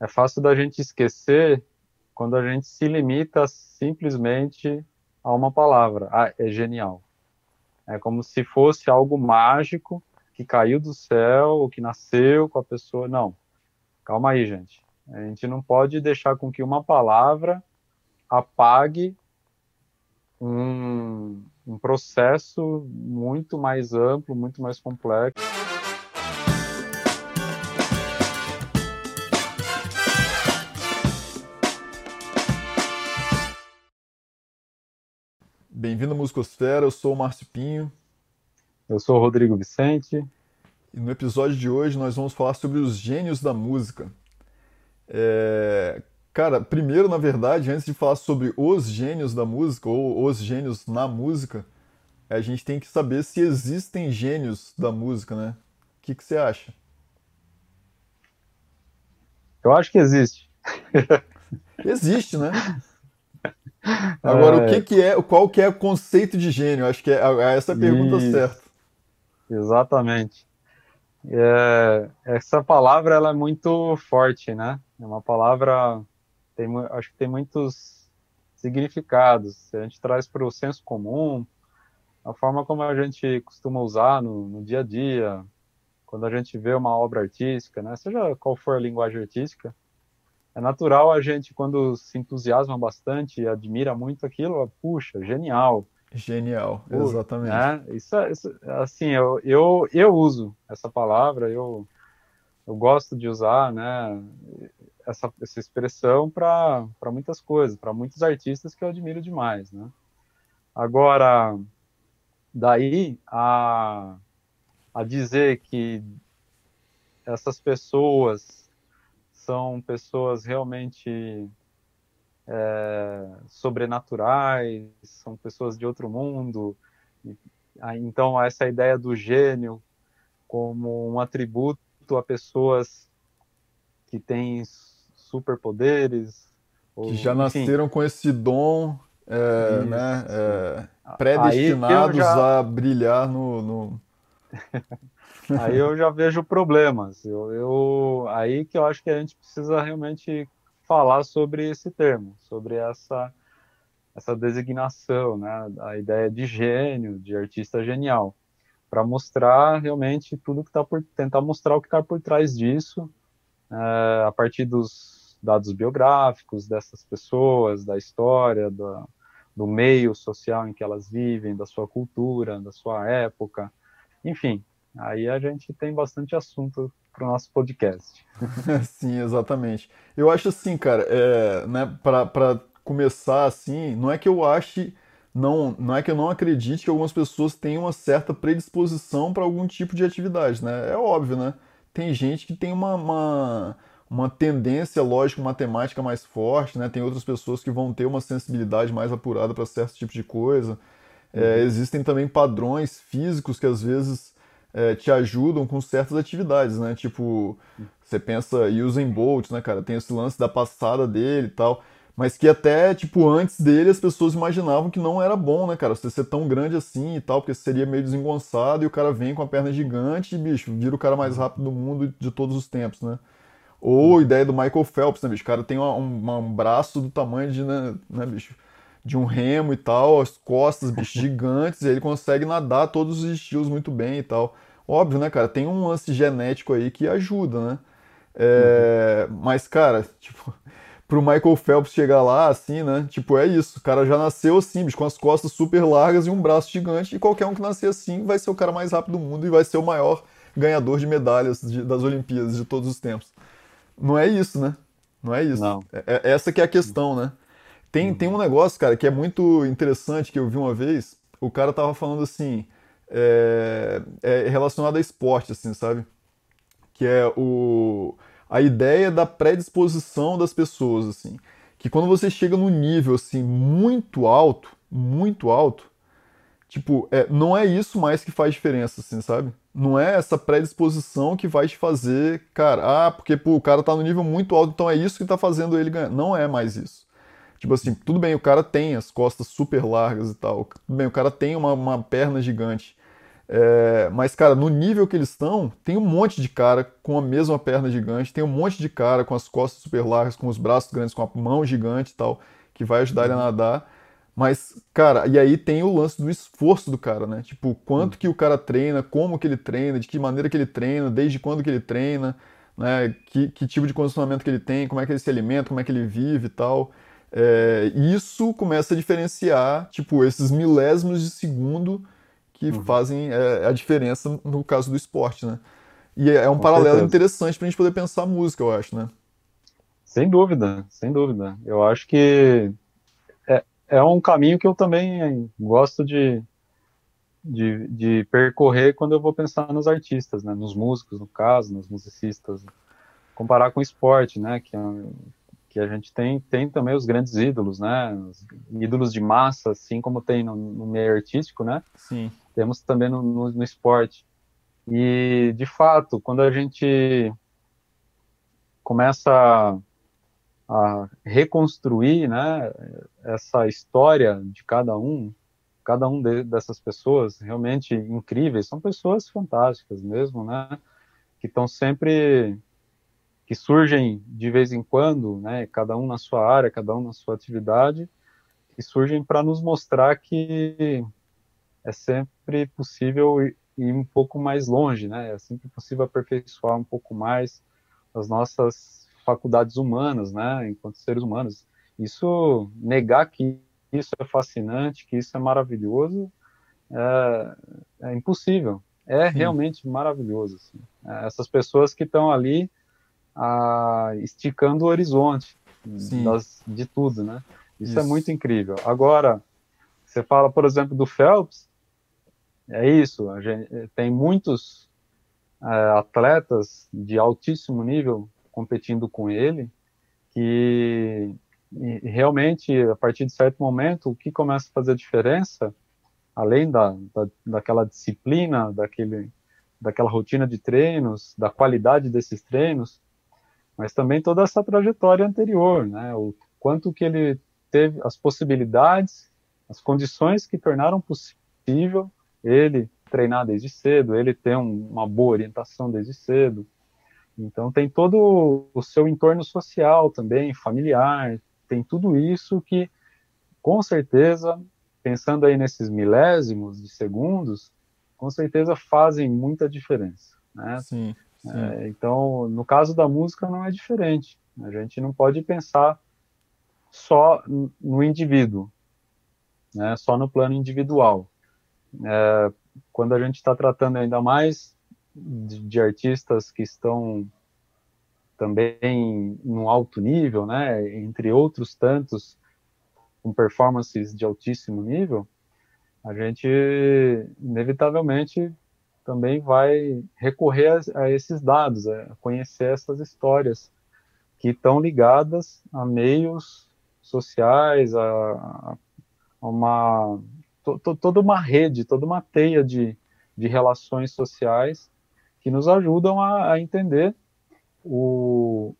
é fácil da gente esquecer quando a gente se limita simplesmente a uma palavra. Ah, é genial. É como se fosse algo mágico que caiu do céu, que nasceu com a pessoa. Não. Calma aí, gente. A gente não pode deixar com que uma palavra apague um, um processo muito mais amplo, muito mais complexo. Bem-vindo à Musicosfera, eu sou o Márcio Pinho. Eu sou o Rodrigo Vicente. E no episódio de hoje nós vamos falar sobre os gênios da música. É... Cara, primeiro, na verdade, antes de falar sobre os gênios da música ou os gênios na música, a gente tem que saber se existem gênios da música, né? O que, que você acha? Eu acho que existe. existe, né? Agora, é... o que, que é, qual que é o conceito de gênio? Acho que é, é essa a pergunta Isso. certa. Exatamente. É, essa palavra ela é muito forte, né? É uma palavra tem, acho que tem muitos significados. A gente traz para o senso comum, a forma como a gente costuma usar no, no, dia a dia, quando a gente vê uma obra artística, né? Seja qual for a linguagem artística, é natural a gente, quando se entusiasma bastante e admira muito aquilo, puxa, genial. Genial, exatamente. Né? Isso, é, isso, assim, eu, eu, eu uso essa palavra, eu, eu gosto de usar, né, essa, essa expressão para muitas coisas, para muitos artistas que eu admiro demais, né. Agora, daí a, a dizer que essas pessoas são pessoas realmente é, sobrenaturais, são pessoas de outro mundo. Então, essa ideia do gênio como um atributo a pessoas que têm superpoderes. Que já enfim. nasceram com esse dom, é, né, é, predestinados já... a brilhar no... no... aí eu já vejo problemas. Eu, eu, aí que eu acho que a gente precisa realmente falar sobre esse termo, sobre essa essa designação, né, a ideia de gênio, de artista genial, para mostrar realmente tudo que está por tentar mostrar o que está por trás disso, é, a partir dos dados biográficos dessas pessoas, da história, do, do meio social em que elas vivem, da sua cultura, da sua época, enfim, Aí a gente tem bastante assunto para o nosso podcast. Sim, exatamente. Eu acho assim, cara, é, né, para começar assim, não é que eu ache, não, não é que eu não acredite que algumas pessoas têm uma certa predisposição para algum tipo de atividade, né? É óbvio, né? Tem gente que tem uma, uma, uma tendência lógico-matemática mais forte, né? Tem outras pessoas que vão ter uma sensibilidade mais apurada para certos tipos de coisa. É, uhum. existem também padrões físicos que às vezes é, te ajudam com certas atividades, né? Tipo, você pensa Usain Bolt, né, cara? Tem esse lance da passada dele e tal. Mas que até, tipo, antes dele as pessoas imaginavam que não era bom, né, cara? Você ser tão grande assim e tal, porque seria meio desengonçado e o cara vem com a perna gigante e, bicho, vira o cara mais rápido do mundo de todos os tempos, né? Ou a ideia do Michael Phelps, né, bicho? O cara tem um, um braço do tamanho de, né, né, bicho? De um remo e tal, as costas, bicho, gigantes, e ele consegue nadar todos os estilos muito bem e tal. Óbvio, né, cara? Tem um lance genético aí que ajuda, né? É, uhum. Mas, cara, tipo, pro Michael Phelps chegar lá, assim, né? Tipo, é isso. O cara já nasceu assim, bicho, com as costas super largas e um braço gigante. E qualquer um que nascer assim vai ser o cara mais rápido do mundo e vai ser o maior ganhador de medalhas de, das Olimpíadas de todos os tempos. Não é isso, né? Não é isso. Não. É, é essa que é a questão, né? Tem, uhum. tem um negócio, cara, que é muito interessante que eu vi uma vez. O cara tava falando assim é, é relacionado a esporte, assim, sabe? Que é o, a ideia da predisposição das pessoas, assim. Que quando você chega num nível, assim, muito alto, muito alto, tipo, é, não é isso mais que faz diferença, assim, sabe? Não é essa predisposição que vai te fazer, cara, ah, porque pô, o cara tá no nível muito alto, então é isso que tá fazendo ele ganhar. Não é mais isso. Tipo assim, tudo bem, o cara tem as costas super largas e tal, tudo bem, o cara tem uma, uma perna gigante, É, mas, cara, no nível que eles estão, tem um monte de cara com a mesma perna gigante, tem um monte de cara com as costas super largas, com os braços grandes, com a mão gigante e tal, que vai ajudar ele a nadar. Mas, cara, e aí tem o lance do esforço do cara, né? Tipo, quanto que o cara treina, como que ele treina, de que maneira que ele treina, desde quando que ele treina, né? Que, que tipo de condicionamento que ele tem, como é que ele se alimenta, como é que ele vive e tal. É, isso começa a diferenciar, tipo, esses milésimos de segundo que uhum. fazem é, a diferença no caso do esporte, né? E é, é um Com paralelo certeza. interessante para a gente poder pensar música, eu acho, né? Sem dúvida, sem dúvida. Eu acho que é, é um caminho que eu também gosto de, de, de percorrer quando eu vou pensar nos artistas, né? Nos músicos, no caso, nos musicistas. Comparar com o esporte, né? Que, a gente tem, tem também os grandes ídolos, né? Os ídolos de massa, assim como tem no, no meio artístico, né? Sim. Temos também no, no, no esporte. E, de fato, quando a gente começa a, a reconstruir, né, essa história de cada um, cada um de, dessas pessoas realmente incríveis, são pessoas fantásticas mesmo, né? Que estão sempre que surgem de vez em quando, né, cada um na sua área, cada um na sua atividade, que surgem para nos mostrar que é sempre possível ir, um pouco mais longe, né? É sempre possível aperfeiçoar um pouco mais as nossas faculdades humanas, né, enquanto seres humanos. Isso negar que isso é fascinante, que isso é maravilhoso, é, é impossível. É realmente maravilhoso. Assim. É, essas pessoas que estão ali a, esticando o horizonte das, de tudo, né? Isso, é isso, é muito incrível. Agora, você fala, por exemplo, do Phelps, é isso, gente, tem muitos é, atletas de altíssimo nível competindo com ele, que realmente, a partir de certo momento, o que começa a fazer diferença, além da, da, daquela disciplina, daquele, daquela rotina de treinos, da qualidade desses treinos, mas também toda essa trajetória anterior, né? O quanto que ele teve as possibilidades, as condições que tornaram possível ele treinar desde cedo, ele ter um, uma boa orientação desde cedo. Então tem todo o seu entorno social também, familiar, tem tudo isso que, com certeza, pensando aí nesses milésimos de segundos, com certeza fazem muita diferença, né? Sim. É, então, no caso da música, não é diferente. A gente não pode pensar só no indivíduo, né, só no plano individual. É, quando a gente está tratando ainda mais de, de, artistas que estão também no alto nível, né, entre outros tantos com performances de altíssimo nível, a gente inevitavelmente também vai recorrer a, a esses dados, a conhecer essas histórias que estão ligadas a meios sociais, a, a uma to, to, toda uma rede, toda uma teia de, de relações sociais que nos ajudam a, a entender o,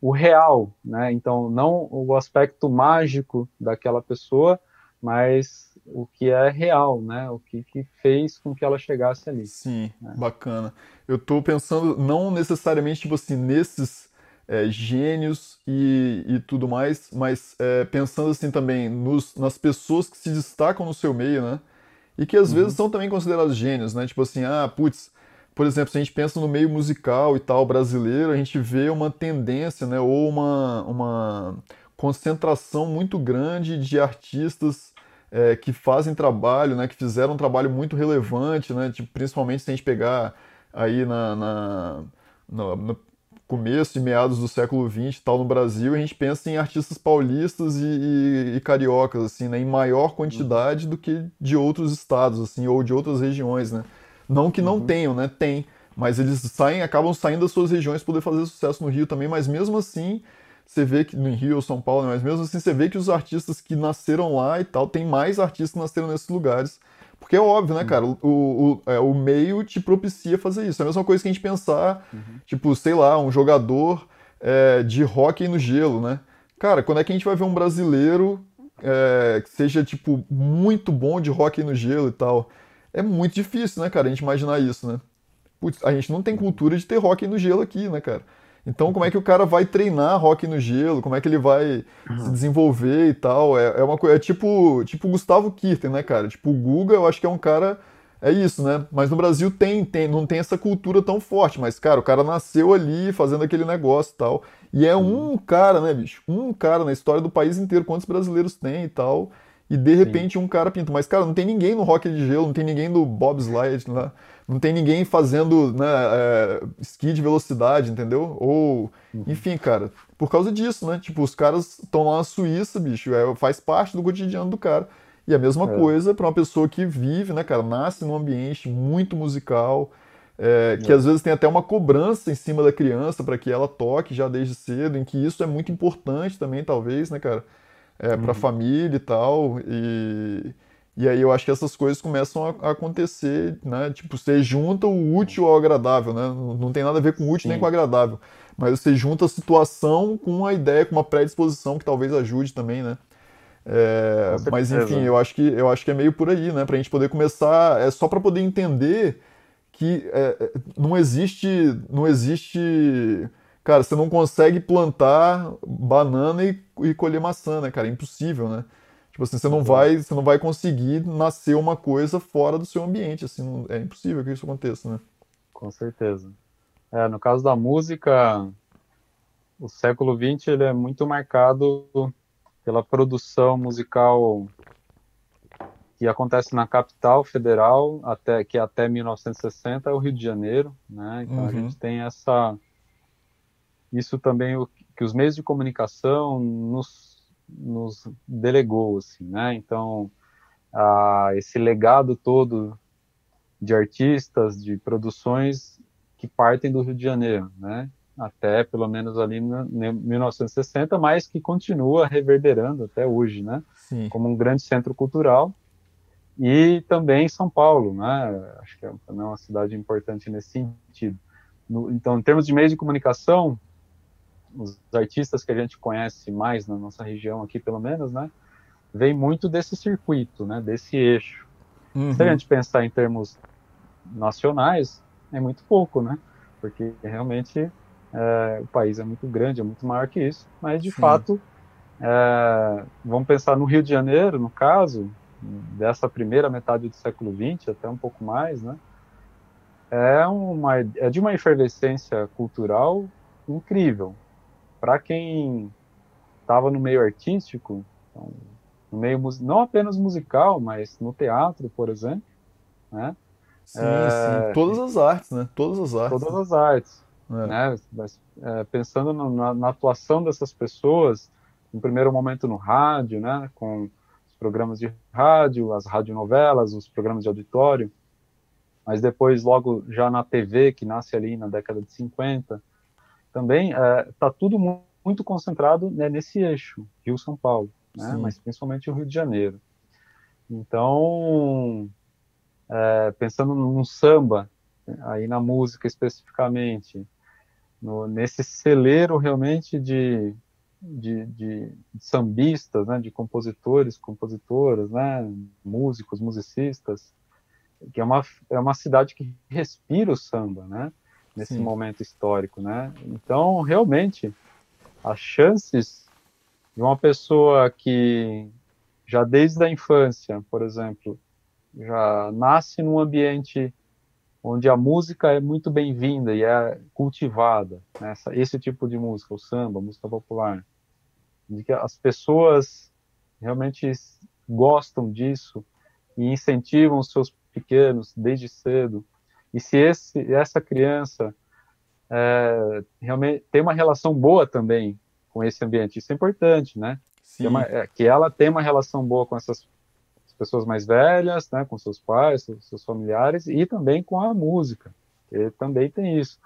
o real, né? Então, não o aspecto mágico daquela pessoa, mas o que é real, né? O que, que fez com que ela chegasse ali. Sim, né? bacana. Eu estou pensando não necessariamente tipo assim nesses é, gênios e, e tudo mais, mas é, pensando assim também nos, nas pessoas que se destacam no seu meio, né? E que às uhum. vezes são também considerados gênios, né? Tipo assim, ah, putz, por exemplo, se a gente pensa no meio musical e tal brasileiro, a gente vê uma tendência, né? Ou uma, uma concentração muito grande de artistas é, que fazem trabalho, né, que fizeram um trabalho muito relevante, né, tipo, principalmente se a gente pegar aí na, na no, no, começo e meados do século XX tal no Brasil, a gente pensa em artistas paulistas e, e, e cariocas, assim, né, em maior quantidade do que de outros estados, assim, ou de outras regiões, né. Não que não uhum. tenham, né, tem, mas eles saem, acabam saindo das suas regiões para poder fazer sucesso no Rio também, mas mesmo assim você vê que no Rio ou São Paulo, né, mas mesmo assim você vê que os artistas que nasceram lá e tal, tem mais artistas que nasceram nesses lugares. Porque é óbvio, né, cara? O, o, é, o meio te propicia fazer isso. É a mesma coisa que a gente pensar, uhum. tipo, sei lá, um jogador é, de hóquei no gelo, né? Cara, quando é que a gente vai ver um brasileiro é, que seja, tipo, muito bom de hóquei no gelo e tal? é muito difícil, né, cara, a gente imaginar isso, né? Putz, a gente não tem cultura de ter rock no gelo aqui, né, cara? Então, como é que o cara vai treinar rock no gelo? Como é que ele vai uhum. se desenvolver e tal? É, é uma coisa. É tipo, tipo Gustavo Kirten, né, cara? Tipo, o Guga, eu acho que é um cara. É isso, né? Mas no Brasil tem, tem, não tem essa cultura tão forte. Mas, cara, o cara nasceu ali fazendo aquele negócio e tal. E é um cara, né, bicho? Um cara na história do país inteiro. Quantos brasileiros tem e tal? E de repente Sim. um cara pinta. Mas, cara, não tem ninguém no rock de gelo, não tem ninguém no bobsled, né? Não tem ninguém fazendo né, é, ski de velocidade, entendeu? Ou, uhum. enfim, cara, por causa disso, né? Tipo, os caras estão lá na Suíça, bicho, é, faz parte do cotidiano do cara. E a mesma é. coisa para uma pessoa que vive, né, cara, nasce num ambiente muito musical, é, que é. às vezes tem até uma cobrança em cima da criança para que ela toque já desde cedo, em que isso é muito importante também, talvez, né, cara, é, para a uhum. família e tal. E e aí eu acho que essas coisas começam a, acontecer, né? Tipo, você junta o útil ao agradável, né? Não, tem nada a ver com o útil Sim. nem com o agradável. Mas você junta a situação com a ideia, com uma predisposição que talvez ajude também, né? É, mas enfim, eu acho, que, eu acho que é meio por aí, né? Pra gente poder começar, é só para poder entender que é, é, não existe, não existe, cara, você não consegue plantar banana e, e colher maçã, né, cara? É impossível, né? Tipo assim, você não vai, você não vai conseguir nascer uma coisa fora do seu ambiente, assim, não, é impossível que isso aconteça, né? Com certeza. É, no caso da música, o século XX ele é muito marcado pela produção musical que acontece na capital federal até que até 1960 é o Rio de Janeiro, né? Então uhum. a gente tem essa isso também o que os meios de comunicação nos nos delegou, assim, né? Então, a, esse legado todo de artistas, de produções que partem do Rio de Janeiro, né? Até pelo menos ali no, 1960, mas que continua reverberando até hoje, né? Sim. Como um grande centro cultural. E também São Paulo, né? Acho que é também uma cidade importante nesse sentido. No, então, em termos de meios de comunicação, os artistas que a gente conhece mais na nossa região aqui, pelo menos, né, vem muito desse circuito, né, desse eixo. Uhum. Se a gente pensar em termos nacionais, é muito pouco, né, porque realmente é, o país é muito grande, é muito maior que isso, mas de Sim. fato, é, vamos pensar no Rio de Janeiro, no caso, dessa primeira metade do século XX, até um pouco mais, né, é, uma, é de uma efervescência cultural incrível, para quem estava no meio artístico, então, no meio não apenas musical, mas no teatro, por exemplo, né? Sim, é, sim. Todas as artes, né? Todas as artes. Todas as artes. É. Né? Mas, é, pensando na, na, atuação dessas pessoas, no primeiro momento no rádio, né? Com os programas de rádio, as radionovelas, os programas de auditório, mas depois logo já na TV, que nasce ali na década de 50, também está é, tudo muito concentrado né, nesse eixo, Rio-São Paulo, né, mas principalmente o Rio de Janeiro. Então, é, pensando no samba, aí na música especificamente, no, nesse celeiro realmente de, de, de, de, sambistas, né, de compositores, compositoras, né, músicos, musicistas, que é uma, é uma cidade que respira o samba, né? Nesse Sim. momento histórico, né? Então, realmente, as chances de uma pessoa que já desde a infância, por exemplo, já nasce num ambiente onde a música é muito bem-vinda e é cultivada, né? esse tipo de música, o samba, a música popular, de que as pessoas realmente gostam disso e incentivam os seus pequenos desde cedo e se esse, essa criança é, realmente tem uma relação boa também com esse ambiente, isso é importante, né? Uma, é, que ela tem uma relação boa com essas pessoas mais velhas, né, com seus pais, seus, seus familiares e também com a música. Ele também tem isso.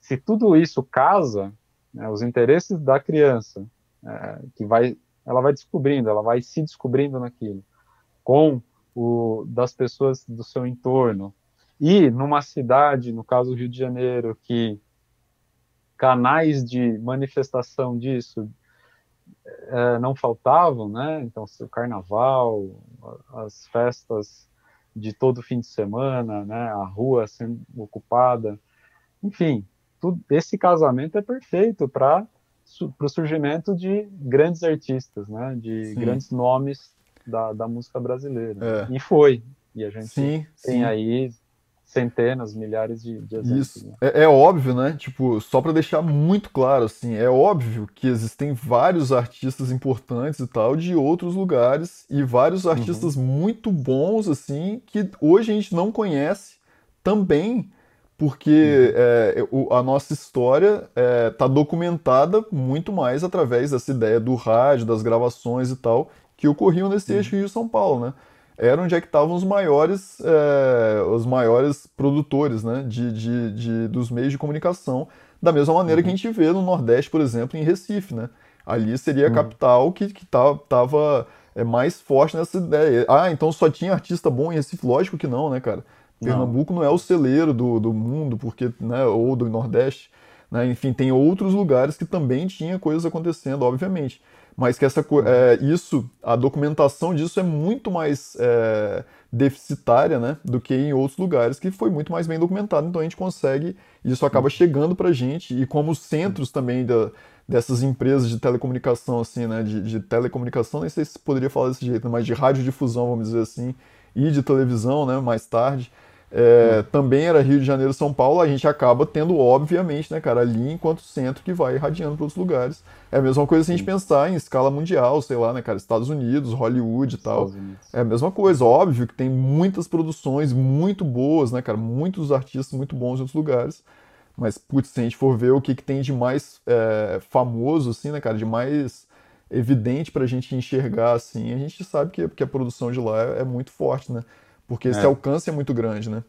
Se tudo isso casa, né, os interesses da criança, é, que vai, ela vai descobrindo, ela vai se descobrindo naquilo, com o das pessoas do seu entorno, e numa cidade, no caso do Rio de Janeiro, que canais de manifestação disso é, não faltavam, né? Então, o carnaval, as festas de todo fim de semana, né? A rua sendo ocupada, enfim, tudo, esse casamento é perfeito para o surgimento de grandes artistas, né? De sim. grandes nomes da, da música brasileira. É. E foi. E a gente sim, tem sim. aí centenas, milhares de, de exemplos. Isso. Né? É, é, óbvio, né? Tipo, só para deixar muito claro, assim, é óbvio que existem vários artistas importantes e tal de outros lugares e vários artistas uhum. muito bons, assim, que hoje a gente não conhece também porque uhum. é, a nossa história está é, documentada muito mais através dessa ideia do rádio, das gravações e tal, que ocorriam nesse uhum. eixo Rio-São Paulo, né? Era onde é que estavam os maiores, é, os maiores produtores né, de, de, de, dos meios de comunicação, da mesma maneira uhum. que a gente vê no Nordeste, por exemplo, em Recife. Né? Ali seria a uhum. capital que estava é, mais forte nessa ideia. Ah, então só tinha artista bom em Recife? Lógico que não, né, cara? Pernambuco não, não é o celeiro do, do mundo, porque, né, ou do Nordeste. Né? Enfim, tem outros lugares que também tinha coisas acontecendo, obviamente mas que essa é, isso, a documentação disso é muito mais é, deficitária, né, do que em outros lugares que foi muito mais bem documentado. Então a gente consegue, isso acaba chegando para a gente e como os centros também da, dessas empresas de telecomunicação, assim, né, de, de, telecomunicação, nem sei se poderia falar desse jeito, mas de radiodifusão, vamos dizer assim, e de televisão, né, mais tarde é, também era Rio de Janeiro São Paulo, a gente acaba tendo, obviamente, né, cara, ali enquanto centro que vai irradiando para outros lugares. É a mesma coisa se a gente pensar em escala mundial, sei lá, né, cara, Estados Unidos, Hollywood e tal. É a mesma coisa, óbvio que tem muitas produções muito boas, né, cara, muitos artistas muito bons em outros lugares. Mas, putz, se a gente for ver o que, que tem de mais é, famoso, assim, né, cara, de mais evidente pra gente enxergar, assim, a gente sabe que, que a produção de lá é, é muito forte, né? Porque esse é. alcance é muito grande, né?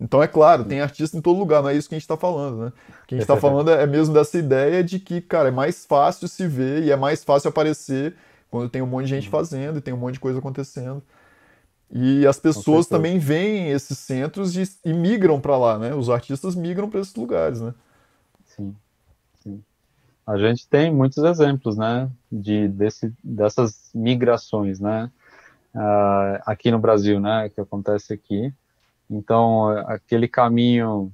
Então, é claro, tem artista em todo lugar, não é isso que a gente está falando, né? O que a gente está falando é mesmo dessa ideia de que, cara, é mais fácil se ver e é mais fácil aparecer quando tem um monte de gente uhum. fazendo e tem um monte de coisa acontecendo. E as pessoas também veem esses centros e, e migram para lá, né? Os artistas migram para esses lugares, né? Sim, sim. A gente tem muitos exemplos, né? De, desse, dessas migrações, né? Uh, aqui no Brasil, né, que acontece aqui. Então, aquele caminho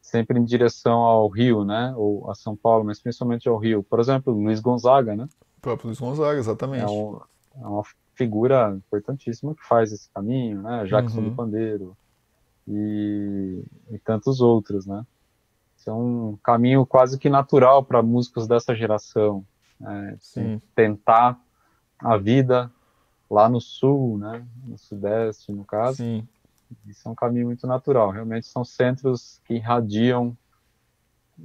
sempre em direção ao Rio, né, ou a São Paulo, mas principalmente ao Rio. Por exemplo, Luiz Gonzaga, né? O próprio Luiz Gonzaga, exatamente. É, um, é uma figura importantíssima que faz esse caminho, né? Jackson uhum. do Pandeiro e, e tantos outros, né? é um caminho quase que natural para músicos dessa geração. Né? Tentar a vida lá no sul, né, no sudeste, no caso. Sim. Isso é um caminho muito natural. Realmente são centros que irradiam,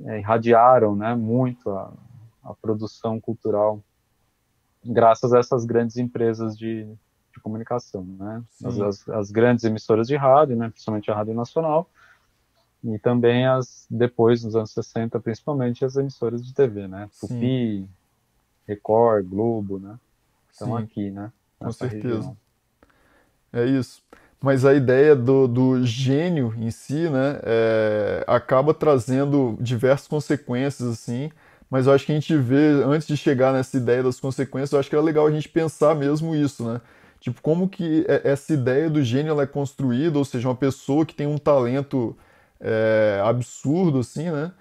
é, irradiaram, né, muito a, a produção cultural, graças a essas grandes empresas de, de comunicação, né, as, as, as, grandes emissoras de rádio, né, principalmente a Rádio Nacional, e também as depois nos anos 60, principalmente as emissoras de TV, né, Tupi, Record, Globo, né, estão aqui, né. Com certeza. Região. É isso. Mas a ideia do, do gênio em si, né, é, acaba trazendo diversas consequências, assim, mas eu acho que a gente vê, antes de chegar nessa ideia das consequências, eu acho que era legal a gente pensar mesmo isso, né? Tipo, como que é, essa ideia do gênio ela é construída, ou seja, uma pessoa que tem um talento é, absurdo, assim, né?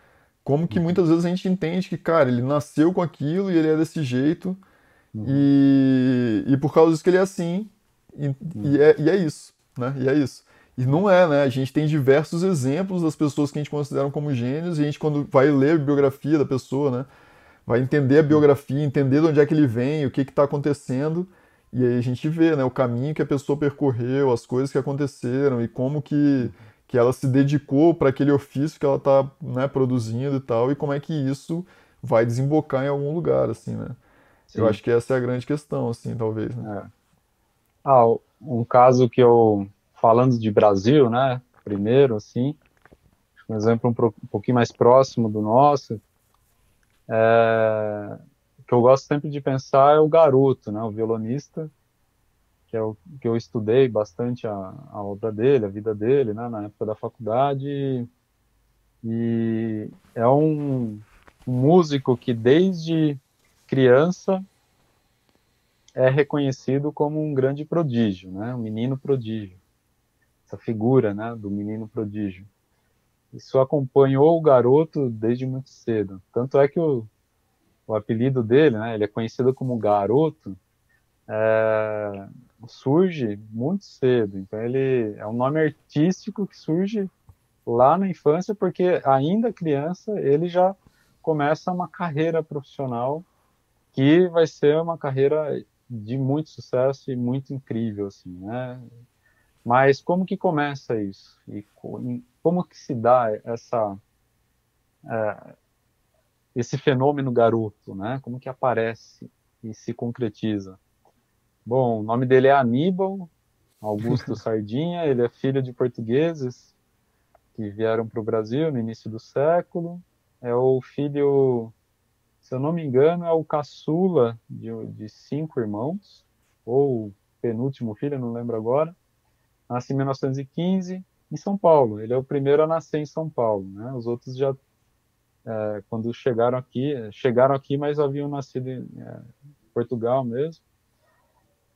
Como que uhum. muitas vezes a gente entende que, cara, ele nasceu com aquilo e ele é desse jeito, Uhum. E, e por causa disso que ele é assim, e, uhum. e, é, e é isso, né? E é isso. E não é, né? A gente tem diversos exemplos das pessoas que a gente considera como gênios, e a gente, quando vai ler a biografia da pessoa, né? Vai entender a biografia, entender de onde é que ele vem, o que está acontecendo, e aí a gente vê, né? O caminho que a pessoa percorreu, as coisas que aconteceram, e como que, que ela se dedicou para aquele ofício que ela está né, produzindo e tal, e como é que isso vai desembocar em algum lugar, assim, né? Sim. Eu acho que essa é a grande questão, assim, talvez. Né? É. Ah, um caso que eu, falando de Brasil, né, primeiro, assim, um exemplo um, um pouquinho mais próximo do nosso, é, que eu gosto sempre de pensar é o garoto, né, o violonista, que é o que eu estudei bastante a, a obra dele, a vida dele, né, na época da faculdade, e é um, um músico que desde criança é reconhecido como um grande prodígio, né? um menino prodígio. essa figura, né, do menino prodígio. Isso acompanhou o garoto desde muito cedo. Tanto é que o, o apelido dele, né, ele é conhecido como Garoto, é, surge muito cedo. Então ele é um nome artístico que surge lá na infância, porque ainda criança ele já começa uma carreira profissional que vai ser uma carreira de muito sucesso e muito incrível, assim, né? Mas como que começa isso? E como que se dá essa é, esse fenômeno garoto, né? Como que aparece e se concretiza? Bom, o nome dele é Aníbal Augusto Sardinha, ele é filho de portugueses que vieram para o Brasil no início do século. É o filho, se eu não me engano, é o caçula de, de cinco irmãos, ou penúltimo filho, não lembro agora. Nasce em 1915 em São Paulo. Ele é o primeiro a nascer em São Paulo. Né? Os outros já, é, quando chegaram aqui, chegaram aqui, mas haviam nascido em é, Portugal mesmo.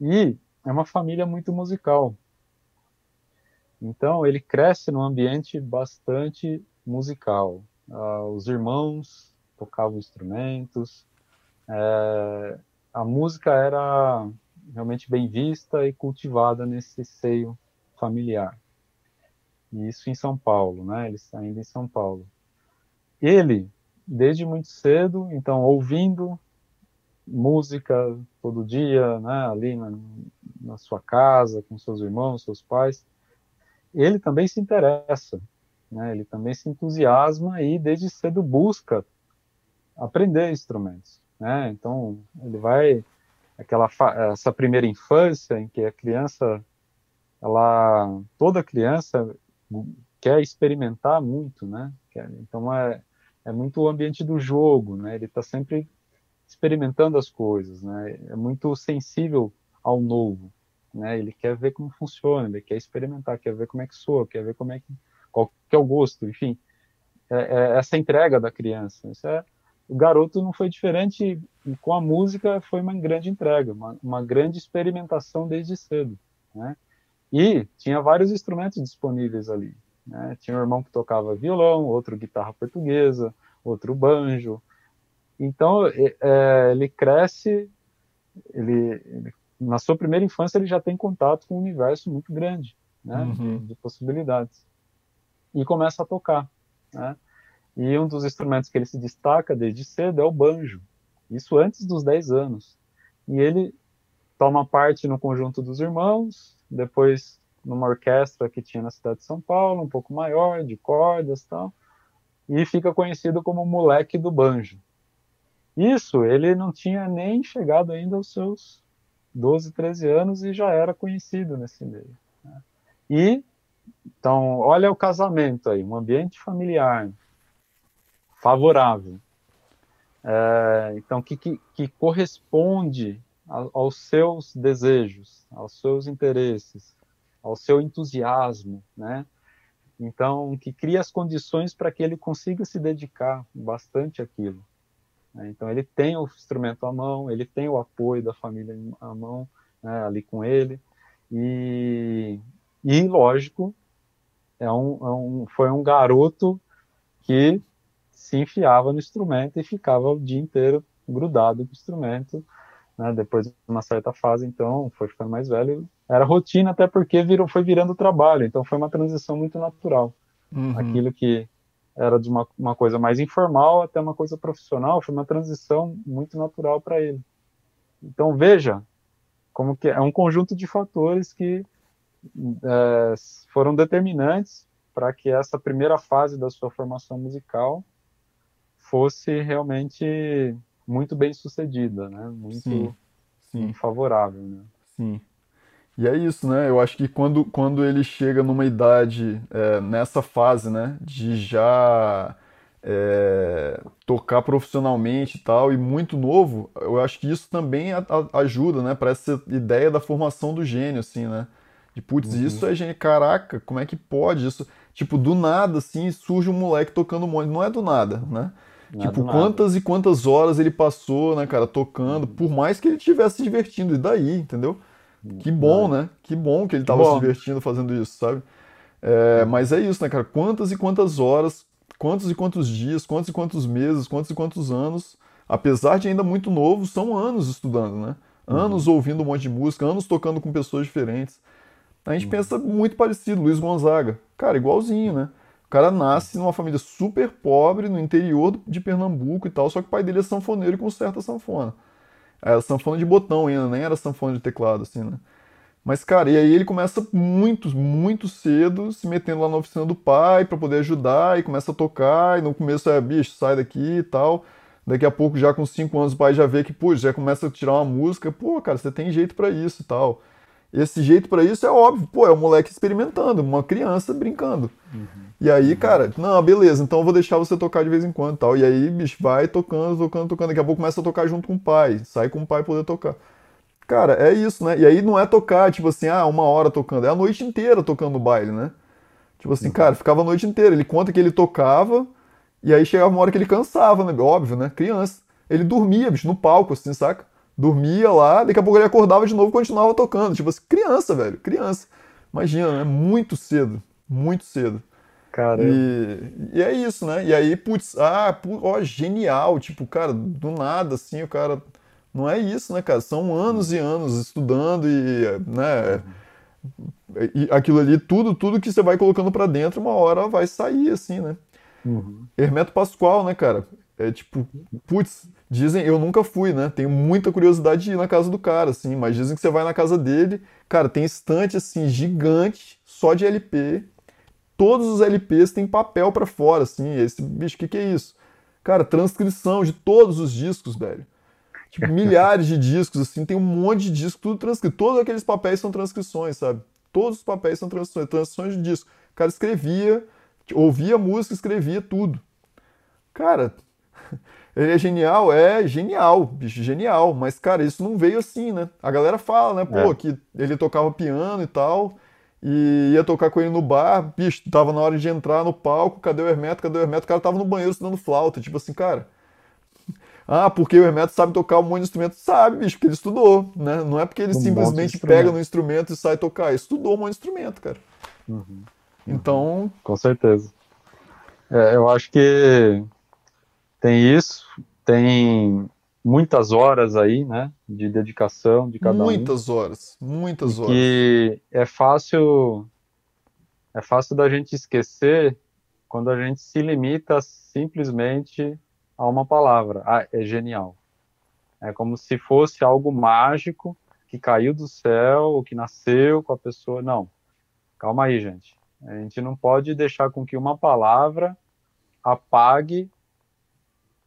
E é uma família muito musical. Então, ele cresce num ambiente bastante musical. Uh, os irmãos tocavam instrumentos, é, a música era realmente bem vista e cultivada nesse seio familiar. E isso em São Paulo, né? Ele ainda em São Paulo. Ele, desde muito cedo, então ouvindo música todo dia, né? Ali na, na sua casa, com seus irmãos, seus pais, ele também se interessa, né? ele também se entusiasma e desde cedo busca aprender instrumentos. Né? Então, ele vai aquela essa primeira infância em que a criança ela toda criança quer experimentar muito, né? Então é é muito o ambiente do jogo, né? Ele está sempre experimentando as coisas, né? É muito sensível ao novo né? Ele quer ver como funciona, ele quer experimentar, quer ver como é que soa, quer ver como é que qual que é o gosto, enfim, é, é essa entrega da criança. Isso é, o garoto não foi diferente e com a música foi uma grande entrega, uma, uma grande experimentação desde cedo, né? E tinha vários instrumentos disponíveis ali. Né? Tinha um irmão que tocava violão, outro guitarra portuguesa, outro banjo. Então é, ele cresce, ele, ele na sua primeira infância ele já tem contato com um universo muito grande, né, uhum. de, de, possibilidades. E começa a tocar, né? E um dos instrumentos que ele se destaca desde cedo é o banjo. Isso antes dos 10 anos. E ele toma parte no conjunto dos irmãos, depois numa orquestra que tinha na cidade de São Paulo, um pouco maior, de cordas, tal, e fica conhecido como moleque do banjo. Isso, ele não tinha nem chegado ainda aos seus 12, 13 anos e já era conhecido nesse meio. Né? E, então, olha o casamento aí, um ambiente familiar favorável. É, então, que, que, que corresponde a, aos seus desejos, aos seus interesses, ao seu entusiasmo, né? Então, que cria as condições para que ele consiga se dedicar bastante àquilo. Né? Então ele tem o instrumento à mão, ele tem o apoio da família à mão, né, ali com ele, e, e lógico, é um, é um, foi um garoto que se enfiava no instrumento e ficava o dia inteiro grudado com o instrumento, né, depois de uma certa fase, então, foi ficando mais velho, era rotina até porque virou, foi virando trabalho, então foi uma transição muito natural. Uhum. Aquilo que era de uma, uma coisa mais informal até uma coisa profissional, foi uma transição muito natural para ele. Então veja como que é um conjunto de fatores que é, foram determinantes para que essa primeira fase da sua formação musical fosse realmente muito bem sucedida, né? Muito sim, sim. favorável, né? Sim. E é isso, né? Eu acho que quando, quando ele chega numa idade, é, nessa fase, né, de já é, tocar profissionalmente e tal, e muito novo, eu acho que isso também a, a, ajuda, né, para essa ideia da formação do gênio, assim, né? De putz, uhum. isso é gênio, caraca, como é que pode isso? Tipo, do nada, assim, surge um moleque tocando um monte. Não é do nada, né? Não tipo, quantas e quantas horas ele passou, né, cara, tocando, por mais que ele estivesse se divertindo, e daí, entendeu? Que bom, né? Que bom que ele estava se divertindo fazendo isso, sabe? É, mas é isso, né, cara? Quantas e quantas horas, quantos e quantos dias, quantos e quantos meses, quantos e quantos anos, apesar de ainda muito novo, são anos estudando, né? Anos uhum. ouvindo um monte de música, anos tocando com pessoas diferentes. A gente uhum. pensa muito parecido, Luiz Gonzaga. Cara, igualzinho, né? Cara nasce numa família super pobre, no interior de Pernambuco e tal, só que o pai dele é sanfoneiro e conserta sanfona. Era sanfona de botão ainda, nem era sanfona de teclado, assim, né? Mas, cara, e aí ele começa muito, muito cedo se metendo lá na oficina do pai para poder ajudar e começa a tocar. E no começo é, bicho, sai daqui e tal. Daqui a pouco, já com 5 anos, o pai já vê que, pô, já começa a tirar uma música. Pô, cara, você tem jeito para isso e tal. Esse jeito para isso é óbvio, pô, é um moleque experimentando, uma criança brincando. Uhum. E aí, cara, não, beleza, então eu vou deixar você tocar de vez em quando tal. E aí, bicho, vai tocando, tocando, tocando. Daqui a pouco começa a tocar junto com o pai, sai com o pai poder tocar. Cara, é isso, né? E aí não é tocar, tipo assim, ah, uma hora tocando, é a noite inteira tocando baile, né? Tipo assim, cara, ficava a noite inteira. Ele conta que ele tocava, e aí chegava uma hora que ele cansava, né? Óbvio, né? Criança. Ele dormia, bicho, no palco, assim, saca? Dormia lá, daqui a pouco ele acordava de novo e continuava tocando. Tipo assim, criança, velho, criança. Imagina, né? Muito cedo, muito cedo. Cara. E, e é isso, né? E aí, putz, ah, ó, genial. Tipo, cara, do nada, assim, o cara não é isso, né, cara? São anos e anos estudando e, né, e aquilo ali, tudo, tudo que você vai colocando para dentro, uma hora vai sair, assim, né? Uhum. Hermeto Pascoal, né, cara? É tipo, putz, dizem, eu nunca fui, né? Tenho muita curiosidade de ir na casa do cara, assim, mas dizem que você vai na casa dele, cara, tem estante, assim, gigante, só de LP. Todos os LPs têm papel para fora, assim. Esse bicho, o que, que é isso? Cara, transcrição de todos os discos, velho tipo, milhares de discos, assim, tem um monte de disco, tudo transcrito. Todos aqueles papéis são transcrições, sabe? Todos os papéis são transcrições, transcrições de disco. O cara escrevia, ouvia música, escrevia tudo. Cara, ele é genial? É genial, bicho, genial. Mas, cara, isso não veio assim, né? A galera fala, né? Pô, é. que ele tocava piano e tal, e ia tocar com ele no bar, bicho, tava na hora de entrar no palco, cadê o Hermeto, cadê o Hermeto? O cara tava no banheiro estudando flauta, tipo assim, cara ah, porque o Hermeto sabe tocar um monte de instrumento. Sabe, bicho, porque ele estudou, né? Não é porque ele um simplesmente pega no instrumento e sai tocar. Ele estudou um monte de instrumento, cara. Uhum. Então... Com certeza. É, eu acho que tem isso, tem muitas horas aí, né, de dedicação de cada muitas um. Muitas horas, muitas horas. Que é fácil, é fácil da gente esquecer quando a gente se limita simplesmente a uma palavra. Ah, é genial. É como se fosse algo mágico que caiu do céu, ou que nasceu com a pessoa. Não. Calma aí, gente. A gente não pode deixar com que uma palavra apague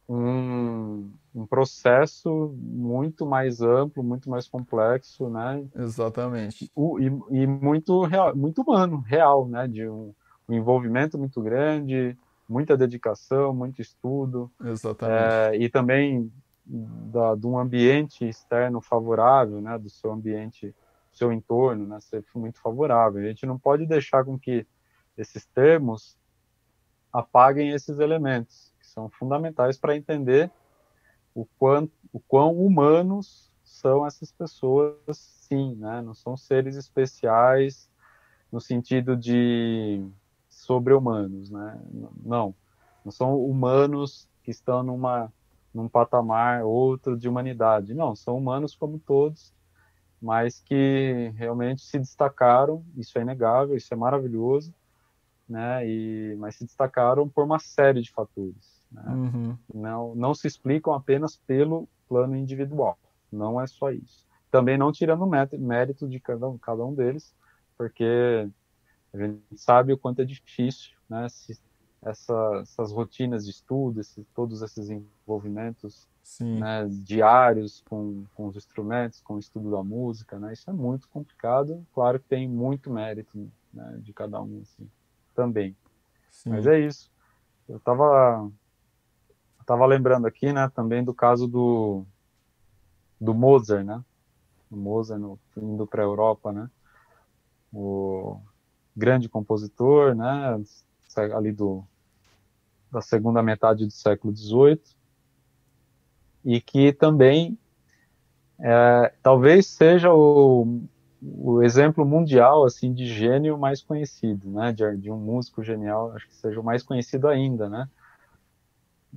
um, um processo muito mais amplo, muito mais complexo, né? Exatamente. O, e, e muito real, muito humano, real, né? De um, um envolvimento muito grande, muita dedicação, muito estudo. Exatamente. É, e também da, de um ambiente externo favorável, né, do seu ambiente, seu entorno, né, ser muito favorável. A gente não pode deixar com que esses termos apaguem esses elementos, são fundamentais para entender o, quanto, o quão humanos são essas pessoas, sim, né, não são seres especiais no sentido de sobre-humanos, né? Não, não são humanos que estão numa num patamar outro de humanidade. Não, são humanos como todos, mas que realmente se destacaram. Isso é inegável, isso é maravilhoso, né? E mas se destacaram por uma série de fatores. Né? Uhum. Não não se explicam apenas pelo plano individual. Não é só isso. Também não tirando mérito de cada um, cada um deles, porque a gente sabe o quanto é difícil, né? Se, essa, essas rotinas de estudo, esse, todos esses envolvimentos né, diários com, com os instrumentos, com o estudo da música, né? Isso é muito complicado. Claro que tem muito mérito né, de cada um assim, também. Sim. Mas é isso. Eu estava tava lembrando aqui, né, também do caso do do Mozart, né? O Mozart no, indo para a Europa, né? O, grande compositor, né, ali do, da segunda metade do século XVIII, e que também é, talvez seja o, o exemplo mundial assim de gênio mais conhecido, né? De, de um músico genial, acho que seja o mais conhecido ainda, né?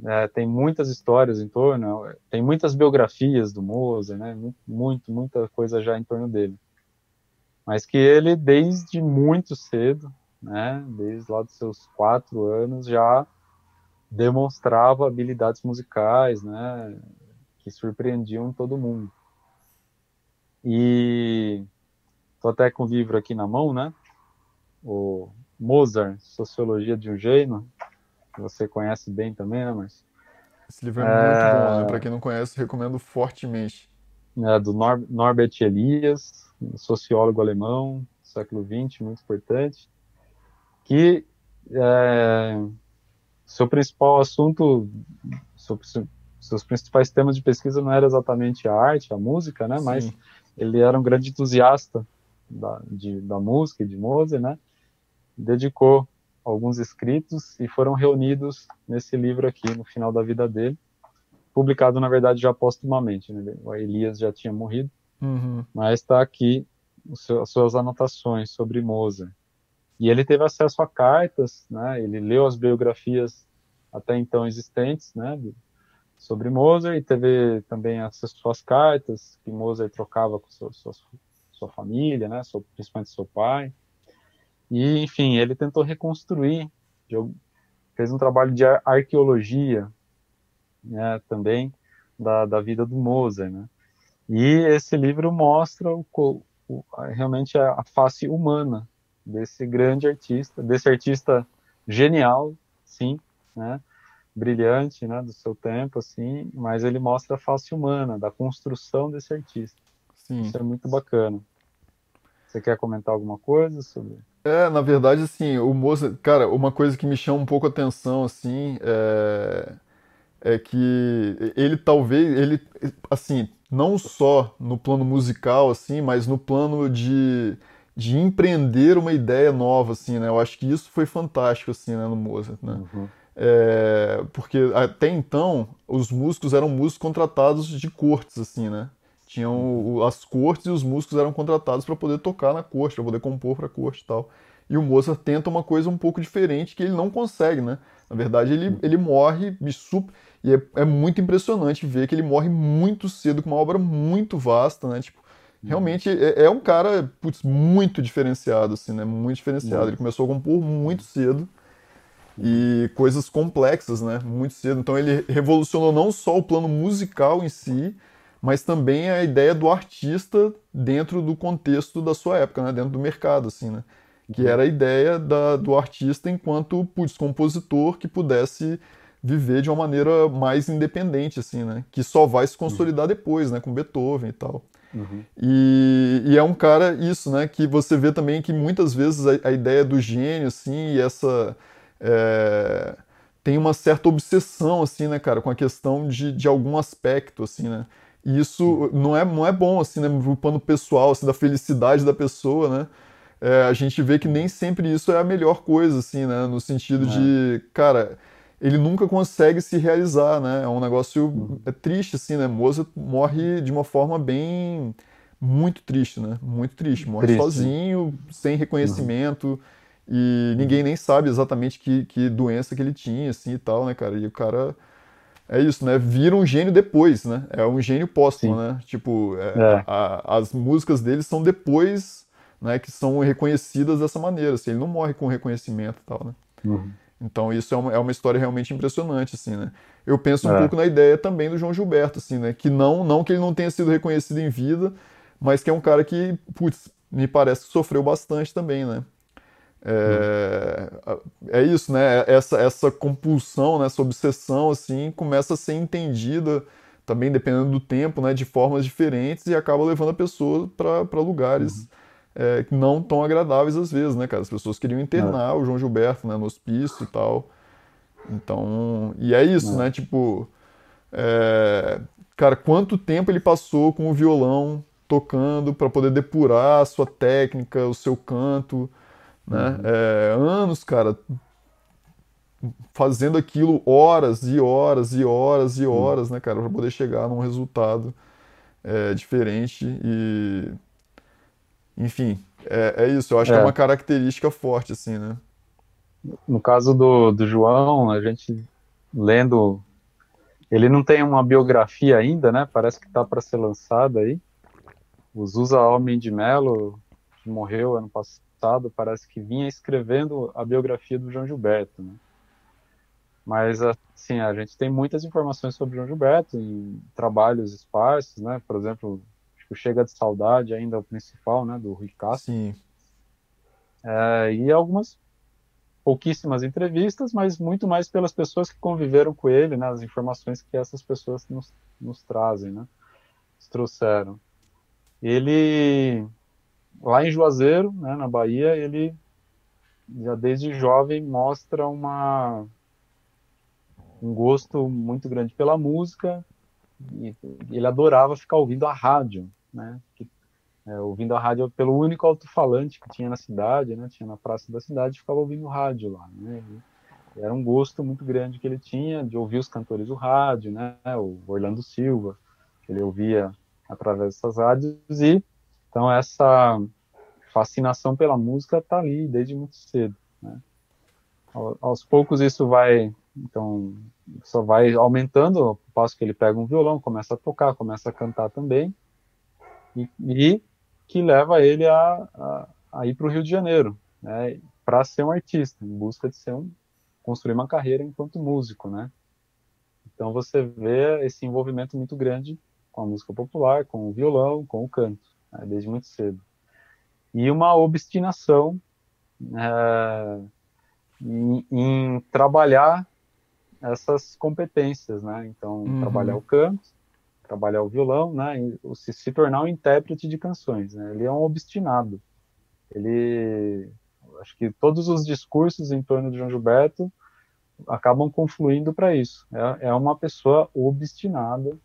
É, tem muitas histórias em torno, tem muitas biografias do Mozart, né? Muito, muita coisa já em torno dele. Mas que ele, desde muito cedo, né? Desde lá dos seus quatro anos, já demonstrava habilidades musicais, né? Que surpreendiam todo mundo. E tô até com o livro aqui na mão, né? O Mozart, Sociologia de um Gênio, que você conhece bem também, né, Marcio? Esse livro é, é... muito bom, né? Para quem não conhece, recomendo fortemente. É, do Nor Norbert Elias, sociólogo alemão, século XX, muito importante, que é, seu principal assunto, seu, seus principais temas de pesquisa não era exatamente a arte, a música, né? Sim. Mas ele era um grande entusiasta da, de, da música e de Mozart, né? Dedicou alguns escritos e foram reunidos nesse livro aqui no final da vida dele, publicado na verdade já postumamente. Né? O Elias já tinha morrido, uhum. mas está aqui seu, as suas anotações sobre Mozart. E ele teve acesso a cartas, né? Ele leu as biografias até então existentes, né? Sobre Mozart e teve também acesso às cartas que Mozart trocava com sua, sua, sua família, né? principalmente seu pai. E, enfim, ele tentou reconstruir, fez um trabalho de arqueologia, né? Também da, da vida do Mozart, né? E esse livro mostra o, o, realmente a, a face humana desse grande artista, desse artista genial, sim, né? Brilhante, né? Do seu tempo, assim, mas ele mostra a face humana da construção desse artista. Sim. Isso é muito bacana. Você quer comentar alguma coisa sobre? É, na verdade, assim, o Mozart, cara, uma coisa que me chama um pouco a atenção, assim, é, é que ele talvez, ele, assim, não só no plano musical, assim, mas no plano de de empreender uma ideia nova, assim, né? Eu acho que isso foi fantástico, assim, né, no Mozart, né? Uhum. É, porque até então os músicos eram músicos contratados de cortes, assim, né? Tinham uhum. as cortes e os músicos eram contratados para poder tocar na corte, para poder compor para a corte e tal. E o Mozart tenta uma coisa um pouco diferente que ele não consegue, né? Na verdade, ele, uhum. ele morre e, e é, é muito impressionante ver que ele morre muito cedo com uma obra muito vasta, né? Tipo, realmente é, é um cara putz, muito diferenciado, assim, né? Muito diferenciado. Ele começou a compor muito cedo e coisas complexas, né? Muito cedo. Então ele revolucionou não só o plano musical em si, mas também a ideia do artista dentro do contexto da sua época, né? Dentro do mercado, assim, né? Que era a ideia da, do artista enquanto putz, compositor que pudesse viver de uma maneira mais independente, assim, né? Que só vai se consolidar depois, né? Com Beethoven e tal. Uhum. E, e, é um cara, isso, né? Que você vê também que muitas vezes a, a ideia do gênio, assim, e essa. É, tem uma certa obsessão, assim, né, cara, com a questão de, de algum aspecto, assim, né? E isso não é, não é bom, assim, né, no plano pessoal, assim, da felicidade da pessoa, né? É, a gente vê que nem sempre isso é a melhor coisa, assim, né? No sentido é. de, cara, ele nunca consegue se realizar, né? É um negócio uhum. é triste, assim, né? Mozart morre de uma forma bem muito triste, né? Muito triste. Morre triste. sozinho, sem reconhecimento. Uhum. E ninguém nem sabe exatamente que, que doença que ele tinha, assim, e tal, né, cara? E o cara... É isso, né? Vira um gênio depois, né? É um gênio póstumo, Sim. né? Tipo, é, é. A, as músicas dele são depois, né? Que são reconhecidas dessa maneira, assim. Ele não morre com reconhecimento e tal, né? Uhum. Então isso é uma, é uma história realmente impressionante, assim, né? Eu penso um é. pouco na ideia também do João Gilberto, assim, né? Que não, não que ele não tenha sido reconhecido em vida, mas que é um cara que, putz, me parece que sofreu bastante também, né? É, é isso, né? Essa, essa compulsão, né? essa obsessão, assim, começa a ser entendida também, dependendo do tempo, né? De formas diferentes e acaba levando a pessoa para lugares... Uhum é, não tão agradáveis às vezes, né, cara? As pessoas queriam internar é. o João Gilberto, né, no hospício e tal. Então, e é isso, é. né? Tipo, é, cara, quanto tempo ele passou com o violão tocando para poder depurar a sua técnica, o seu canto, né? Uhum. É, anos, cara, fazendo aquilo horas e horas e horas e horas, uhum. né, cara, para poder chegar num resultado é, diferente e Enfim, é, é isso. Eu acho é. que é uma característica forte, assim, né? No caso do, do João, a gente lendo. Ele não tem uma biografia ainda, né? Parece que está para ser lançada aí. O Zusa Homem de Melo, que morreu ano passado, parece que vinha escrevendo a biografia do João Gilberto, né? Mas, assim, a gente tem muitas informações sobre João Gilberto em trabalhos esparsos, né? Por exemplo, acho que o Chega de Saudade ainda é o principal, né? Do Rui Castro. Sim. É, e algumas pouquíssimas entrevistas, mas muito mais pelas pessoas que conviveram com ele, né? As informações que essas pessoas nos, nos trazem, né? Nos trouxeram. Ele, lá em Juazeiro, né, na Bahia, ele já desde jovem mostra uma um gosto muito grande pela música e ele adorava ficar ouvindo a rádio, né? Que, é, ouvindo a rádio pelo único alto-falante que tinha na cidade, né? Tinha na praça da cidade, ficava ouvindo rádio lá, né? E era um gosto muito grande que ele tinha de ouvir os cantores do rádio, né? O Orlando Silva, ele ouvia através dessas rádios e então essa fascinação pela música está ali desde muito cedo, né? Aos poucos isso vai então, só vai aumentando ao passo que ele pega um violão, começa a tocar, começa a cantar também, e, e que leva ele a, a, a ir para o Rio de Janeiro, né, para ser um artista, em busca de ser um, construir uma carreira enquanto músico, né. Então você vê esse envolvimento muito grande com a música popular, com o violão, com o canto, né, desde muito cedo. E uma obstinação é, em, em trabalhar essas competências, né? Então, uhum. trabalhar o canto, trabalhar o violão, né? E se, se tornar um intérprete de canções, né? Ele é um obstinado. Ele, acho que todos os discursos em torno de João Gilberto acabam confluindo para isso. É, é uma pessoa obstinada,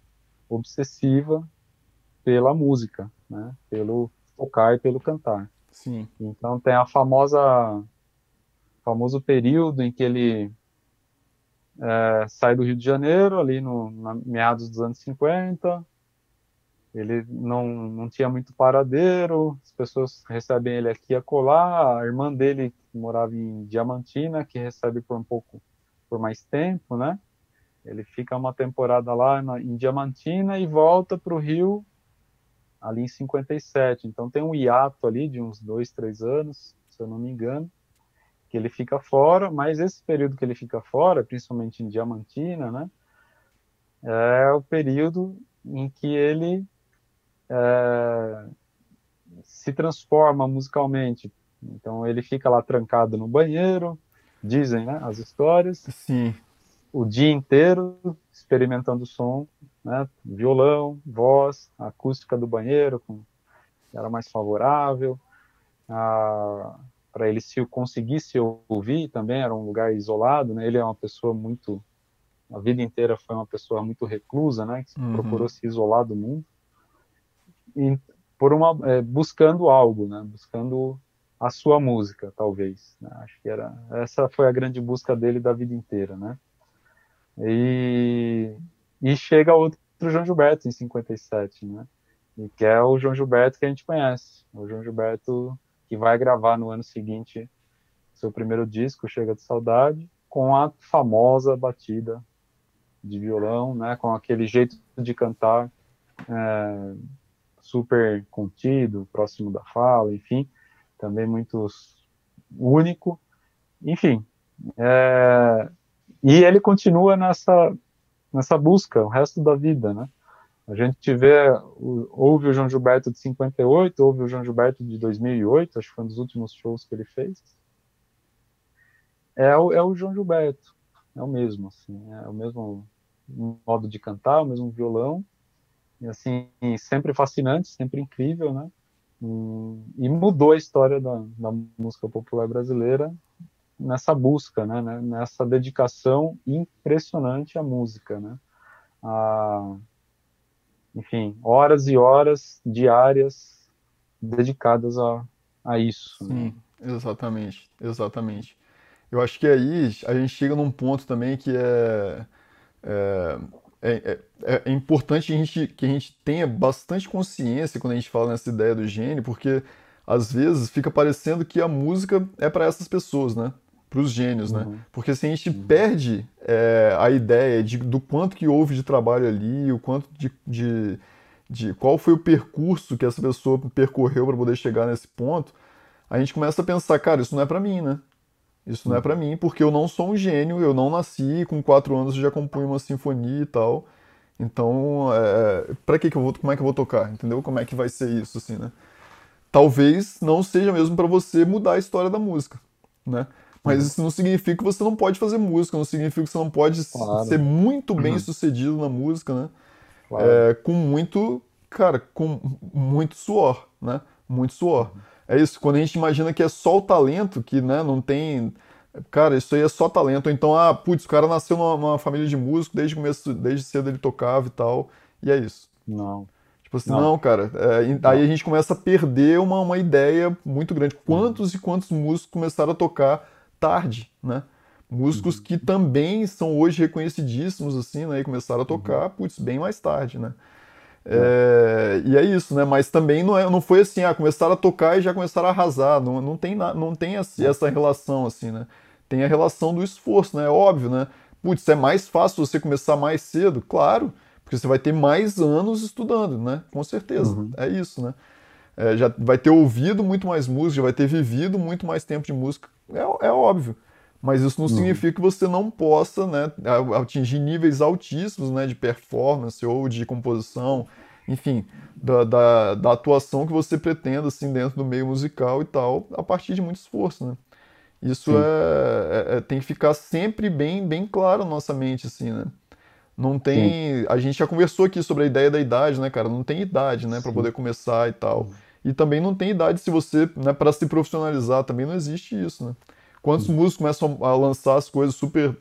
obsessiva pela música, né? Pelo tocar e pelo cantar. Sim. Então tem a famosa famoso período em que ele é, sai do Rio de Janeiro, ali no na, meados dos anos 50. Ele não, não tinha muito paradeiro, as pessoas recebem ele aqui a colar. A irmã dele, que morava em Diamantina, que recebe por um pouco, por mais tempo, né? Ele fica uma temporada lá na, em Diamantina e volta para o Rio ali em 57. Então tem um hiato ali de uns dois, três anos, se eu não me engano que ele fica fora, mas esse período que ele fica fora, principalmente em Diamantina, né, é o período em que ele é, se transforma musicalmente. Então ele fica lá trancado no banheiro, dizem, né, as histórias. Sim. O dia inteiro experimentando som, né, violão, voz, acústica do banheiro, com, era mais favorável. A, para ele se conseguir se ouvir também era um lugar isolado, né? Ele é uma pessoa muito a vida inteira foi uma pessoa muito reclusa, né? Que uhum. procurou se isolar do mundo e por uma é, buscando algo, né? Buscando a sua música, talvez. Né? Acho que era essa foi a grande busca dele da vida inteira, né? E e chega outro João Gilberto em 57, né? E que é o João Gilberto que a gente conhece, o João Gilberto que vai gravar no ano seguinte seu primeiro disco, Chega de Saudade, com a famosa batida de violão, né, com aquele jeito de cantar é, super contido, próximo da fala, enfim, também muito único, enfim. É, e ele continua nessa nessa busca o resto da vida, né? A gente vê, houve o João Gilberto de 58, houve o João Gilberto de 2008, acho que foi um dos últimos shows que ele fez. É o, é o João Gilberto, é o mesmo, assim, é o mesmo modo de cantar, o mesmo violão, e assim, sempre fascinante, sempre incrível, né? E mudou a história da, da música popular brasileira nessa busca, né? Nessa dedicação impressionante à música, né? A, enfim, horas e horas diárias dedicadas a, a isso. Né? Sim, né? exatamente, exatamente. Eu acho que aí a gente chega num ponto também que é, é, é, é, é importante a gente, que a gente tenha bastante consciência quando a gente fala nessa ideia do gênio, porque às vezes fica parecendo que a música é para essas pessoas, né? Para os gênios, né? uhum. né? Porque se a gente uhum. perde é, a ideia de, do quanto que houve de trabalho ali, o quanto de, de, de qual foi o percurso que essa pessoa percorreu para poder chegar nesse ponto, a gente começa a pensar, cara, isso não é para mim, né? Isso não é para mim, porque eu não sou um gênio, eu não nasci com quatro anos já compunha uma sinfonia e tal. Então, é, para que que eu vou, como é que eu vou tocar, entendeu? Como é que vai ser isso, assim, né? Talvez não seja mesmo para você mudar a história da música, né? Mas uhum. isso não significa que você não pode fazer música, não significa que você não pode claro. ser muito bem uhum. sucedido na música, né? Claro. É, com muito, cara, com muito suor, né? Muito suor. Uhum. É isso, quando a gente imagina que é só o talento, que né, não tem. Cara, isso aí é só talento. então, ah, putz, o cara nasceu numa, numa família de músico, desde começo, desde cedo ele tocava e tal. E é isso. Não. Tipo assim, não, não cara. É, não. Aí a gente começa a perder uma, uma ideia muito grande. Quantos e quantos músicos começaram a tocar tarde, né? Músicos uhum. que também são hoje reconhecidíssimos, assim, né? E começaram a tocar, uhum. putz, bem mais tarde, né? É, e é isso, né? Mas também não, é, não foi assim, ah, começaram a tocar e já começaram a arrasar. Não, não tem, não tem essa relação, assim, né? Tem a relação do esforço, né? É óbvio, né? Putz, é mais fácil você começar mais cedo? Claro, porque você vai ter mais anos estudando, né? Com certeza. Uhum. É isso, né? É, já vai ter ouvido muito mais música, já vai ter vivido muito mais tempo de música. É, é óbvio. Mas isso não uhum. significa que você não possa né, atingir níveis altíssimos né, de performance ou de composição, enfim, da, da, da, atuação que você pretenda assim, dentro do meio musical e tal, a partir de muito esforço. Né? Isso é, é, é, tem que ficar sempre bem, bem claro na nossa mente, assim, né? Não tem. Sim. A gente já conversou aqui sobre a ideia da idade, né, cara? Não tem idade, né, para poder começar e tal. E também não tem idade se você, né, para se profissionalizar, também não existe isso, né? Quantos músicos começam a lançar as coisas super.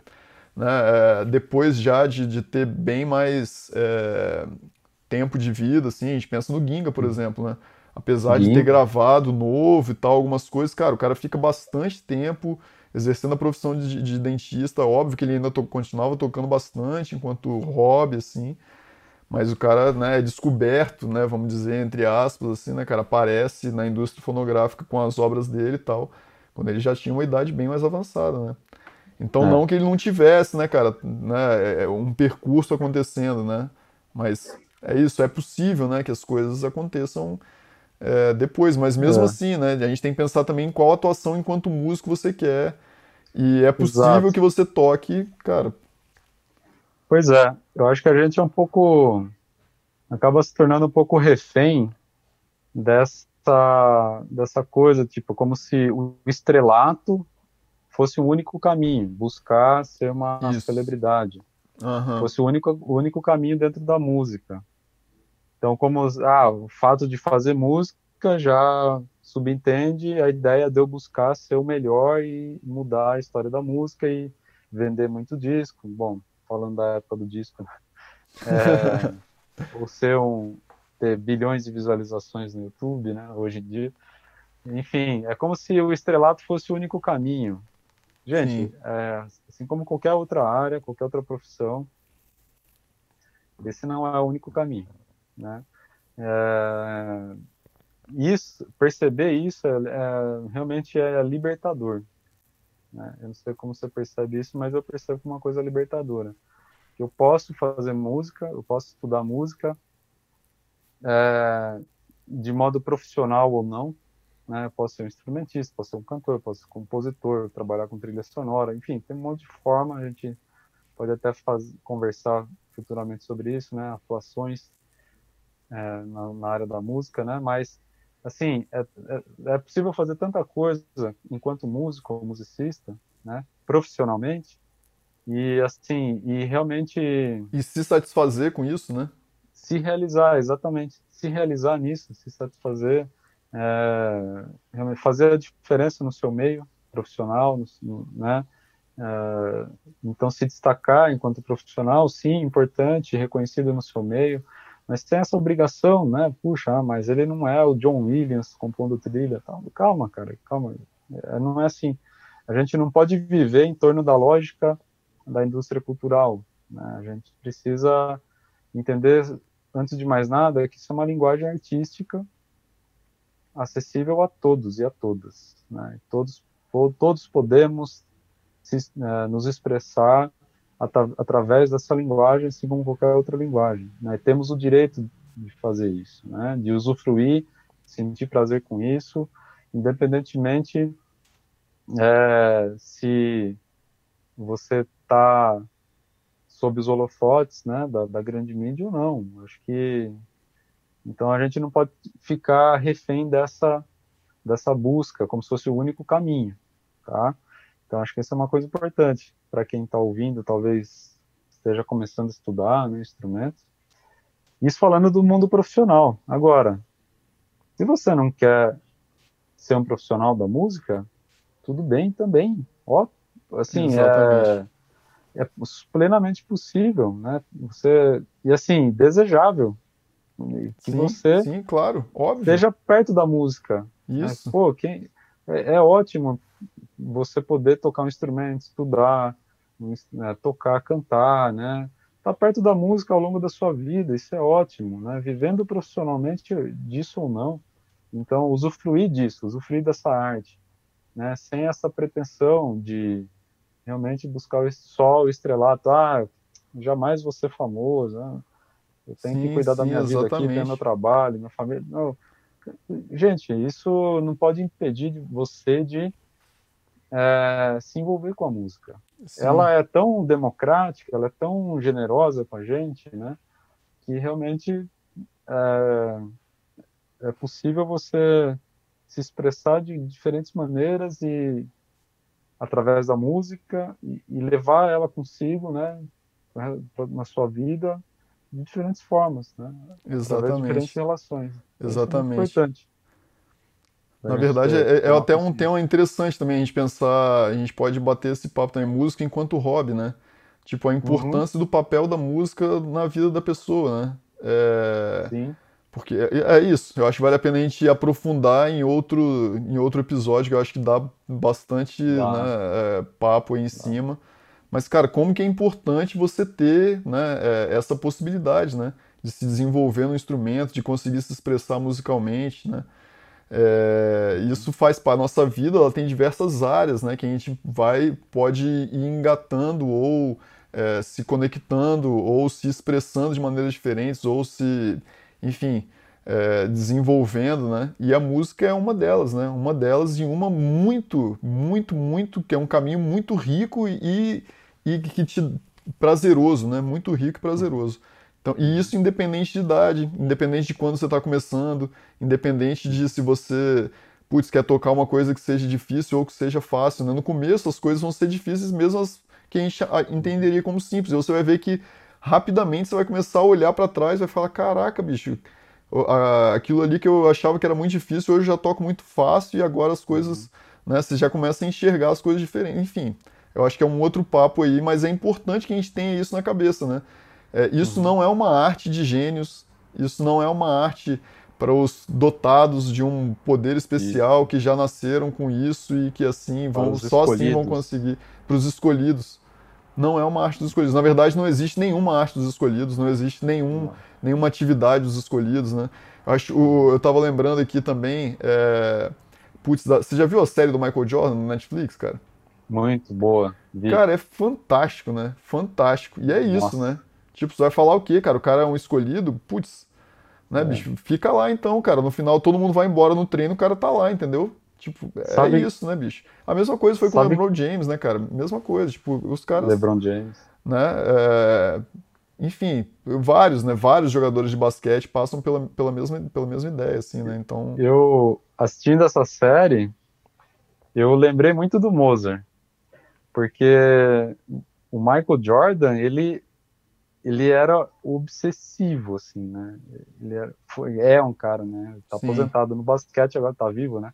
Né, é, depois já de, de ter bem mais é, tempo de vida, assim, a gente pensa no Ginga, por exemplo, né? Apesar Ginga. de ter gravado novo e tal, algumas coisas, cara, o cara fica bastante tempo exercendo a profissão de, de dentista, óbvio que ele ainda to, continuava tocando bastante enquanto hobby, assim, mas o cara, né, é descoberto, né, vamos dizer, entre aspas, assim, né, cara, aparece na indústria fonográfica com as obras dele e tal, quando ele já tinha uma idade bem mais avançada, né? Então, é. não que ele não tivesse, né, cara, né, é, é um percurso acontecendo, né? Mas é isso, é possível, né, que as coisas aconteçam é, depois, mas mesmo é. assim, né, a gente tem que pensar também em qual atuação enquanto músico você quer. E é possível Exato. que você toque, cara. Pois é, eu acho que a gente é um pouco. acaba se tornando um pouco refém dessa dessa, coisa, tipo, como se o estrelato fosse o único caminho, buscar ser uma Isso. celebridade. Uhum. Fosse o único, o único caminho dentro da música. Então, como ah, o fato de fazer música já subentende a ideia de eu buscar ser o melhor e mudar a história da música e vender muito disco. Bom, falando da época do disco, é, ou ser um, ter bilhões de visualizações no YouTube, né, hoje em dia. Enfim, é como se o estrelato fosse o único caminho. Gente, é, assim como qualquer outra área, qualquer outra profissão, esse não é o único caminho, né? É, isso, perceber isso é, é, realmente é libertador. Né? Eu não sei como você percebe isso, mas eu percebo uma coisa libertadora. Eu posso fazer música, eu posso estudar música, é, de modo profissional ou não, né? Posso ser um instrumentista, posso ser um cantor, posso ser um compositor, trabalhar com trilha sonora, enfim, tem um monte de forma, a gente pode até conversar futuramente sobre isso, né? Atuações é, na, na, área da música, né? Mas, assim, é, é, é possível fazer tanta coisa enquanto músico ou musicista, né? Profissionalmente, e assim, e realmente. E se satisfazer com isso, né? se realizar, exatamente, se realizar nisso, se satisfazer, é, fazer a diferença no seu meio profissional, no, né? É, então, se destacar enquanto profissional, sim, importante, reconhecido no seu meio, mas tem essa obrigação, né? Puxa, ah, mas ele não é o John Williams compondo trilha, tal. Calma, cara, calma. É, não é assim. A gente não pode viver em torno da lógica da indústria cultural. Né? A gente precisa entender antes de mais nada, que isso é uma linguagem artística acessível a todos e a todas. Né? Todos, todos podemos se, uh, nos expressar através dessa linguagem, assim como qualquer outra linguagem. Né? Temos o direito de fazer isso, né? de usufruir, sentir prazer com isso, independentemente é, se você está sob os holofotes né, da, da, grande mídia ou não. Acho que então a gente não pode ficar refém dessa dessa busca como se fosse o único caminho, tá? Então acho que isso é uma coisa importante para quem está ouvindo, talvez esteja começando a estudar né, instrumentos. Isso falando do mundo profissional. Agora, se você não quer ser um profissional da música, tudo bem também. Ó, assim, é, é, plenamente possível, né? Você e assim desejável que sim, você, sim, claro, óbvio, esteja perto da música. Né? Isso. Né? Pô, quem é, é ótimo você poder tocar um instrumento, estudar, tocar, cantar, né? Tá perto da música ao longo da sua vida, isso é ótimo, né? Vivendo profissionalmente disso ou não. Então, usufruir disso, usufruir dessa arte, né? Sem essa pretensão de realmente buscar o sol, o estrelato. Ah, jamais vou ser famoso. Ah, eu tenho sim, que cuidar sim, da minha exatamente. vida aqui, ter meu trabalho, minha família. Não. Gente, isso não pode impedir você de é, se envolver com a música. Sim. Ela é tão democrática, ela é tão generosa com a gente, né? Que realmente é, é possível você se expressar de diferentes maneiras e através da música e, e levar ela consigo, né? Na sua vida de diferentes formas, né? Exatamente. Através de diferentes relações. Exatamente. Isso é importante. Na verdade, é, é, é até um tema interessante também a gente pensar, a gente pode bater esse papo também, música enquanto hobby, né? Tipo, a importância uhum. do papel da música na vida da pessoa, né? É... Sim. Porque é, é, isso, eu acho que vale a pena a gente aprofundar em outro, em outro episódio, que eu acho que dá bastante dá. Né, é, papo aí em dá. cima. Mas, cara, como que é importante você ter né, é, essa possibilidade, né? De se desenvolver no instrumento, de conseguir se expressar musicalmente, né? É, isso faz para a nossa vida, ela tem diversas áreas, né, que a gente vai, pode ir engatando ou é, se conectando ou se expressando de maneiras diferentes ou se, enfim, é, desenvolvendo, né? E a música é uma delas, né? Uma delas e uma muito, muito, muito, que é um caminho muito rico e, e que te prazeroso, né? Muito rico e prazeroso. Então, e isso independente de idade, independente de quando você está começando, independente de se você putz, quer tocar uma coisa que seja difícil ou que seja fácil. Né? No começo as coisas vão ser difíceis mesmo as que a gente entenderia como simples. E você vai ver que rapidamente você vai começar a olhar para trás e vai falar, caraca, bicho, aquilo ali que eu achava que era muito difícil, hoje eu já toco muito fácil e agora as coisas, uhum. né, você já começa a enxergar as coisas diferentes. Enfim, eu acho que é um outro papo aí, mas é importante que a gente tenha isso na cabeça, né? É, isso uhum. não é uma arte de gênios, isso não é uma arte para os dotados de um poder especial isso. que já nasceram com isso e que assim vão só assim vão conseguir para os escolhidos. Não é uma arte dos escolhidos. Na verdade, não existe nenhuma arte dos escolhidos, não existe nenhum, nenhuma atividade dos escolhidos, né? Eu acho, eu estava lembrando aqui também, é, putz, você já viu a série do Michael Jordan no Netflix, cara? Muito boa. Vi. Cara, é fantástico, né? Fantástico. E é isso, Nossa. né? Tipo, você vai falar o quê, cara? O cara é um escolhido? Putz, né, é. bicho? Fica lá então, cara. No final todo mundo vai embora no treino, o cara tá lá, entendeu? Tipo, é Sabe... isso, né, bicho? A mesma coisa foi com Sabe... o LeBron James, né, cara? Mesma coisa, tipo, os caras... LeBron James. Né, é... Enfim, vários, né, vários jogadores de basquete passam pela, pela, mesma, pela mesma ideia, assim, né, então... Eu, assistindo essa série, eu lembrei muito do Mozart, porque o Michael Jordan, ele ele era obsessivo, assim, né? Ele era, foi, é um cara, né? Tá Sim. aposentado no basquete, agora tá vivo, né?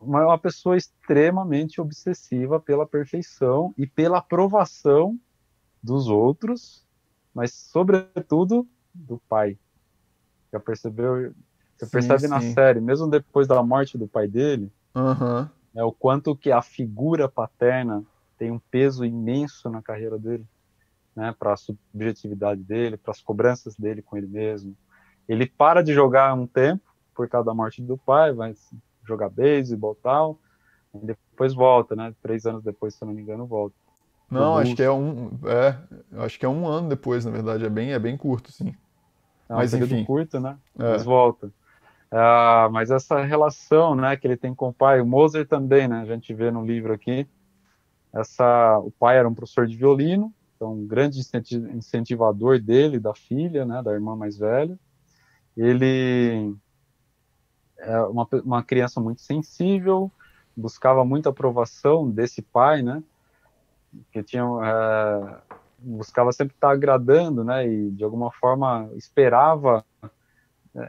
Mas é uma pessoa extremamente obsessiva pela perfeição e pela aprovação dos outros, mas sobretudo do pai. Já percebeu? Você sim, percebe sim. na série, mesmo depois da morte do pai dele, uhum. é o quanto que a figura paterna tem um peso imenso na carreira dele né, para a subjetividade dele, para as cobranças dele com ele mesmo. Ele para de jogar um tempo por causa da morte do pai, vai jogar beisebol e tal, e depois volta, né? Três anos depois, se eu não me engano, volta. Não, acho que é um, é, acho que é um ano depois, na verdade, é bem, é bem curto, sim. É um mas enfim, curto, né? É. Mas volta. Ah, mas essa relação, né, que ele tem com o pai, o Moser também, né? A gente vê no livro aqui. Essa, o pai era um professor de violino, então um grande incentivador dele, da filha, né, da irmã mais velha. Ele é uma, uma criança muito sensível, buscava muita aprovação desse pai, né? Que tinha é, buscava sempre estar agradando, né? E de alguma forma esperava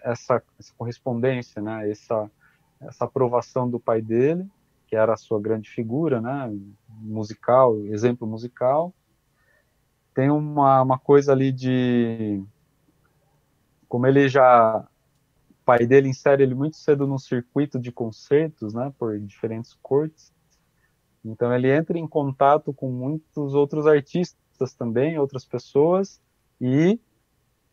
essa, essa correspondência, né? Essa essa aprovação do pai dele, que era a sua grande figura, né? Musical, exemplo musical. Tem uma, uma coisa ali de como ele já o pai dele insere ele muito cedo no circuito de concertos, né? Por diferentes cortes. Então ele entra em contato com muitos outros artistas também, outras pessoas e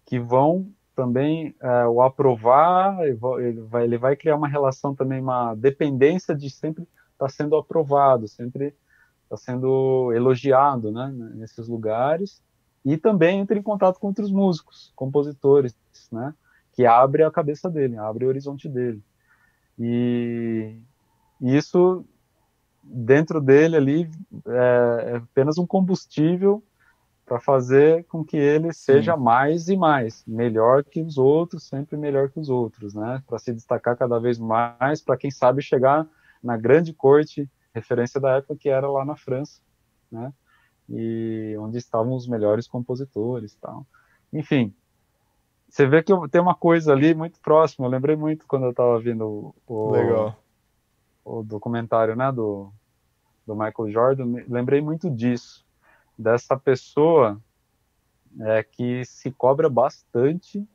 que vão também é, o aprovar, ele vai, ele vai criar uma relação também, uma dependência de sempre estar tá sendo aprovado, sempre estar tá sendo elogiado, né, nesses lugares, e também entra em contato com outros músicos, compositores, né, que abre a cabeça dele, abre o horizonte dele. E, e isso, dentro dele ali, é, é apenas um combustível para fazer com que ele seja Sim. mais e mais, melhor que os outros, sempre melhor que os outros, né? Para se destacar cada vez mais, para quem sabe chegar na grande corte, referência da época que era lá na França, né? E onde estavam os melhores compositores, tal. Enfim, você vê que tem uma coisa ali muito próxima. Eu lembrei muito quando eu estava vendo o, Legal. o documentário, né, do, do Michael Jordan. Lembrei muito disso dessa pessoa é, que se cobra bastante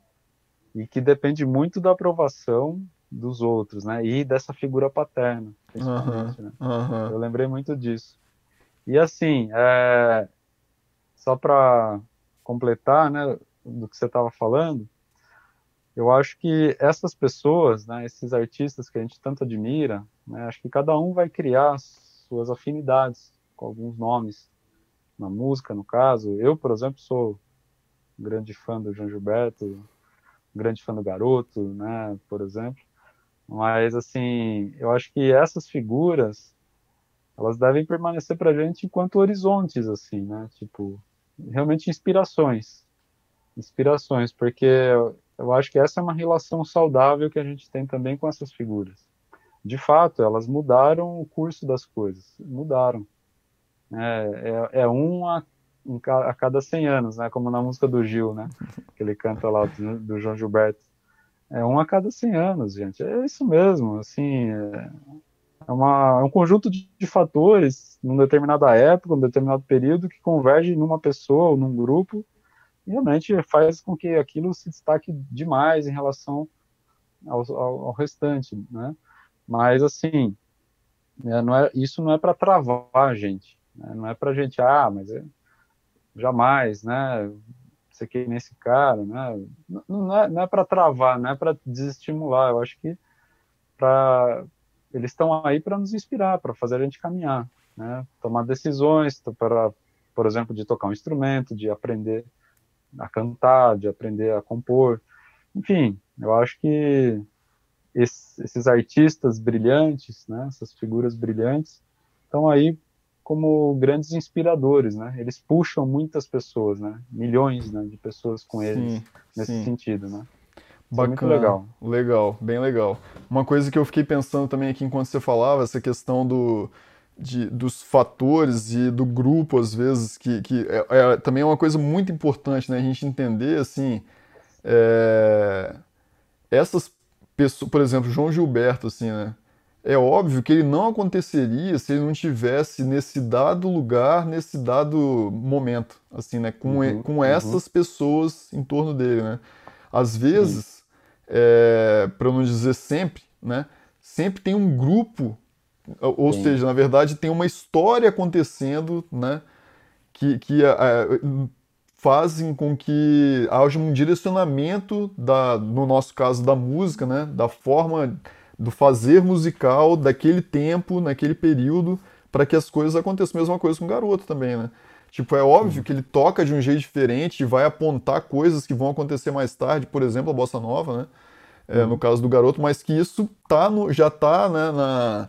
e que depende muito da aprovação dos outros, né? E dessa figura paterna, principalmente. Uhum, né? uhum. Eu lembrei muito disso. E assim, é, só para completar, né, do que você estava falando, eu acho que essas pessoas, né, esses artistas que a gente tanto admira, né, acho que cada um vai criar suas afinidades com alguns nomes na música, no caso. Eu, por exemplo, sou um grande fã do João Gilberto, um grande fã do Garoto, né, por exemplo. Mas, assim, eu acho que essas figuras, elas devem permanecer para a gente enquanto horizontes, assim, né? Tipo, realmente inspirações. Inspirações, porque eu acho que essa é uma relação saudável que a gente tem também com essas figuras. De fato, elas mudaram o curso das coisas, mudaram. É, é, é um a, a, cada 100 anos, né? Como na música do Gil, né? Que ele canta lá do, do João Gilberto. É um a cada 100 anos, gente. É isso mesmo, assim... É, é, uma, é um conjunto de, de fatores, numa determinada época, num determinado período, que convergem numa pessoa ou num grupo e realmente faz com que aquilo se destaque demais em relação ao, ao, ao restante, né? Mas, assim, é, não é, isso não é para travar a gente. Né? Não é para gente, ah, mas é, jamais, né? Você quer nesse cara, né? Não, não é, não é para travar, não é para desestimular. Eu acho que para eles estão aí para nos inspirar, para fazer a gente caminhar, né? Tomar decisões, para, por exemplo, de tocar um instrumento, de aprender a cantar, de aprender a compor. Enfim, eu acho que esses artistas brilhantes, né, essas figuras brilhantes, estão aí como grandes inspiradores, né? Eles puxam muitas pessoas, né? Milhões né, de pessoas com eles sim, nesse sim. sentido, né? Isso Bacana, é muito legal. Legal, bem legal. Uma coisa que eu fiquei pensando também aqui enquanto você falava, essa questão do, de, dos fatores e do grupo, às vezes, que, que é, é, também é uma coisa muito importante, né? A gente entender, assim, é, essas pessoas, por exemplo, João Gilberto, assim, né? É óbvio que ele não aconteceria se ele não tivesse nesse dado lugar, nesse dado momento, assim, né? Com, uhum, com uhum. essas uhum. pessoas em torno dele, né? Às vezes, é, para não dizer sempre, né? Sempre tem um grupo, ou Sim. seja, na verdade tem uma história acontecendo, né? Que, que fazem com que haja um direcionamento da, no nosso caso da música, né, da forma do fazer musical daquele tempo, naquele período, para que as coisas aconteçam. Mesma coisa com o garoto também, né? Tipo, é óbvio que ele toca de um jeito diferente e vai apontar coisas que vão acontecer mais tarde, por exemplo, a bossa nova, né? É, no caso do garoto, mas que isso tá no, já tá, né, na,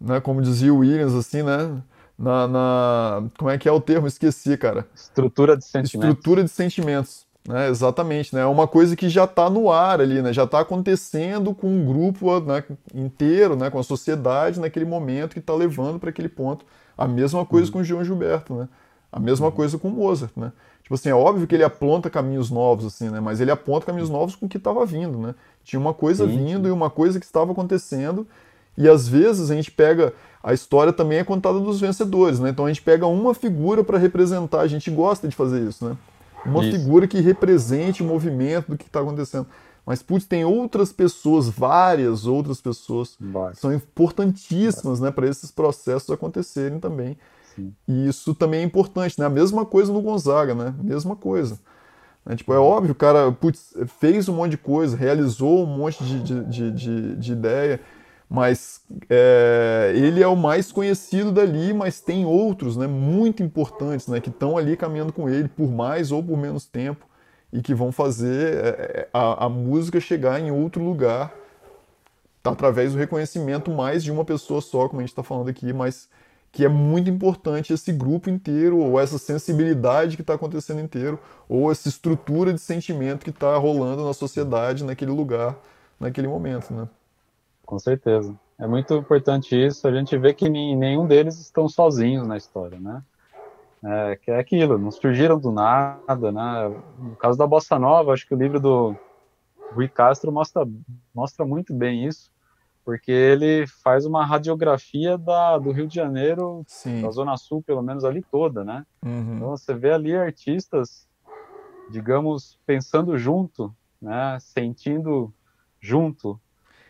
né, como dizia o Williams, assim, né, na, na, como é que é o termo? Esqueci, cara. Estrutura de sentimentos. Estrutura de sentimentos. Né, exatamente, né? É uma coisa que já está no ar ali, né? Já está acontecendo com um grupo né, inteiro, né? Com a sociedade naquele momento que está levando para aquele ponto. A mesma coisa uhum. com o João Gilberto, né? A mesma uhum. coisa com o Mozart, né? Tipo assim, é óbvio que ele aponta caminhos novos, assim, né? Mas ele aponta caminhos novos com o que estava vindo, né? Tinha uma coisa Sim. vindo e uma coisa que estava acontecendo. E às vezes a gente pega a história também é contada dos vencedores, né? Então a gente pega uma figura para representar, a gente gosta de fazer isso, né? Uma isso. figura que represente o movimento do que está acontecendo. Mas, putz, tem outras pessoas, várias outras pessoas, Vai. que são importantíssimas né, para esses processos acontecerem também. Sim. E isso também é importante, né? A mesma coisa no Gonzaga, né? Mesma coisa. É, tipo, é óbvio, o cara putz, fez um monte de coisa, realizou um monte de, de, de, de, de ideia, mas é, ele é o mais conhecido dali, mas tem outros, né, muito importantes, né, que estão ali caminhando com ele por mais ou por menos tempo e que vão fazer é, é, a, a música chegar em outro lugar através do reconhecimento mais de uma pessoa só, como a gente está falando aqui, mas que é muito importante esse grupo inteiro, ou essa sensibilidade que está acontecendo inteiro, ou essa estrutura de sentimento que está rolando na sociedade, naquele lugar, naquele momento, né? Com certeza. É muito importante isso. A gente vê que nenhum deles estão sozinhos na história, né? É, que é aquilo, não surgiram do nada, né? No caso da Bossa Nova, acho que o livro do Rui Castro mostra, mostra muito bem isso, porque ele faz uma radiografia da, do Rio de Janeiro, Sim. da Zona Sul, pelo menos ali toda, né? Uhum. Então você vê ali artistas, digamos, pensando junto, né? Sentindo junto,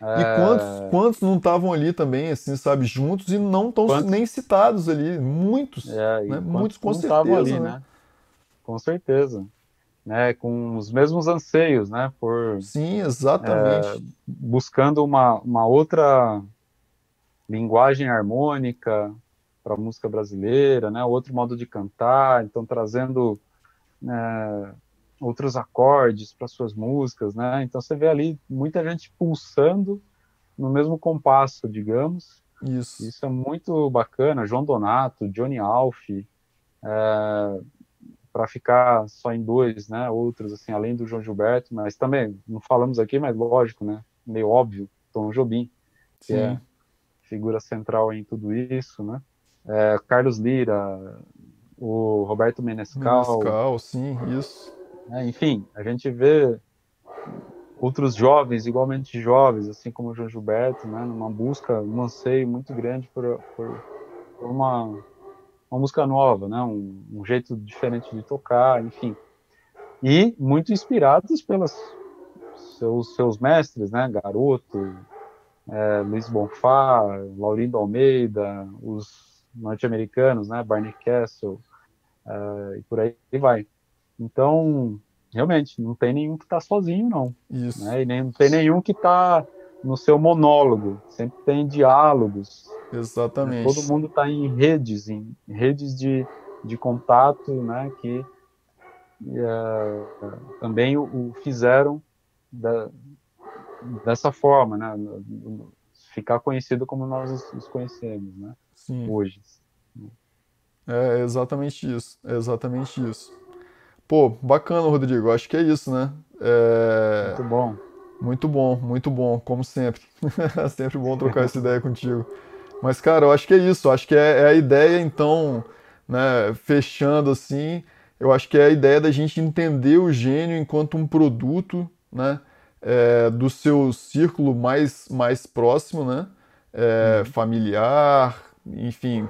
e quantos, é. quantos não estavam ali também, assim, sabe, juntos e não estão nem citados ali? Muitos, é, né? Muitos com certeza, ali, né? né? Com certeza. Né, com os mesmos anseios, né, por... Sim, exatamente. É, buscando uma, uma outra linguagem harmônica para a música brasileira, né, outro modo de cantar, então trazendo né, outros acordes para suas músicas, né? Então você vê ali muita gente pulsando no mesmo compasso, digamos. Isso. Isso é muito bacana. João Donato, Johnny Alf, é, para ficar só em dois, né? Outros assim, além do João Gilberto, mas também não falamos aqui, mas lógico, né? Meio óbvio, Tom Jobim, que é Sim. é figura central em tudo isso, né? É, Carlos Lira, o Roberto Menescal. Menescal, sim, isso. Né? Enfim, a gente vê outros jovens, igualmente jovens, assim como o João Gilberto, né, numa busca, um anseio muito grande por, por, por uma, uma música nova, né, um, um, jeito diferente de tocar, enfim. E muito inspirados pelos seus, seus mestres, né, Garoto, é, Luiz Bonfá, Laurindo Almeida, os norte-americanos, né, Barney Castle, é, e por aí vai. Então, realmente, não tem nenhum que está sozinho, não. Isso. Né? E nem, não tem nenhum que está no seu monólogo. Sempre tem diálogos. Exatamente. Todo mundo está em redes, em redes de, de contato, né? Que é, também o, o fizeram da, dessa forma, né? Ficar conhecido como nós os conhecemos, né? Sim. Hoje. É exatamente isso. É exatamente isso. Pô, bacana, Rodrigo. Acho que é isso, né? É... Muito bom. Muito bom, muito bom, como sempre. sempre bom trocar essa ideia contigo. Mas, cara, eu acho que é isso. Acho que é, é, a ideia, então, né, fechando assim, eu acho que é a ideia da gente entender o gênio enquanto um produto, né, é, do seu círculo mais, mais próximo, né, é, uhum. familiar, enfim,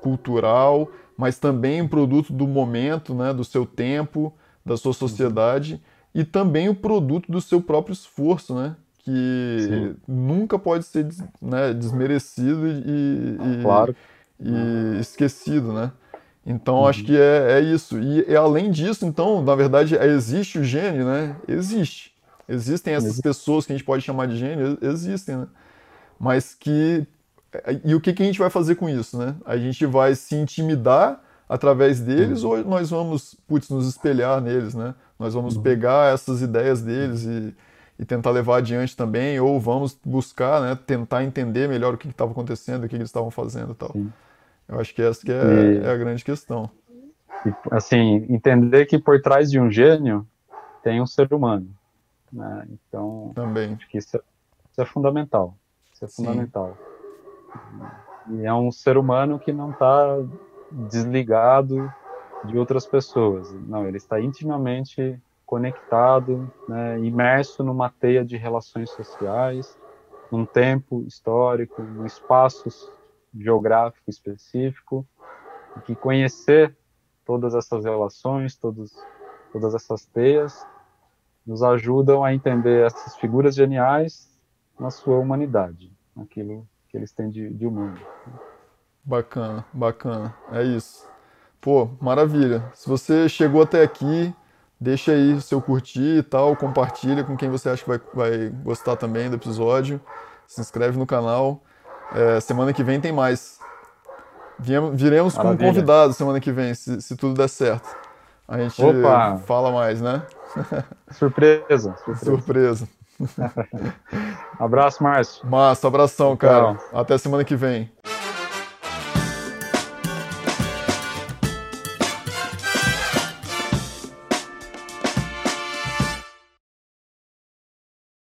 cultural, mas também um produto do momento, né, do seu tempo, da sua sociedade e também o produto do seu próprio esforço, né, que Sim. nunca pode ser né, desmerecido e, e, claro. e esquecido, né? Então uhum. acho que é, é isso. E, e, além disso, então, na verdade, existe o gênio, né? Existe. Existem essas pessoas que a gente pode chamar de gênio, existem, né? Mas que. E o que, que a gente vai fazer com isso, né? A gente vai se intimidar através deles uhum. ou nós vamos, putz, nos espelhar neles, né? Nós vamos uhum. pegar essas ideias deles e, e tentar levar adiante também, ou vamos buscar, né? Tentar entender melhor o que estava acontecendo, o que, que eles estavam fazendo e tal. Sim. Eu acho que essa que é, e, é a grande questão. E, assim, entender que por trás de um gênio tem um ser humano. Né? Então, Também. acho que isso é, isso é fundamental. Isso é Sim. fundamental. E é um ser humano que não está desligado de outras pessoas. Não, ele está intimamente conectado, né, imerso numa teia de relações sociais, num tempo histórico, num espaço geográfico específico, e que conhecer todas essas relações, todos, todas essas teias, nos ajudam a entender essas figuras geniais na sua humanidade, naquilo que eles têm de, de humano. Bacana, bacana, é isso. Pô, maravilha. Se você chegou até aqui, deixa aí o seu curtir e tal, compartilha com quem você acha que vai, vai gostar também do episódio. Se inscreve no canal. É, semana que vem tem mais. Viremos Maravilha. com um convidado semana que vem, se, se tudo der certo. A gente Opa. fala mais, né? Surpresa. Surpresa. abraço, Márcio. Márcio, abração, cara. Até semana que vem.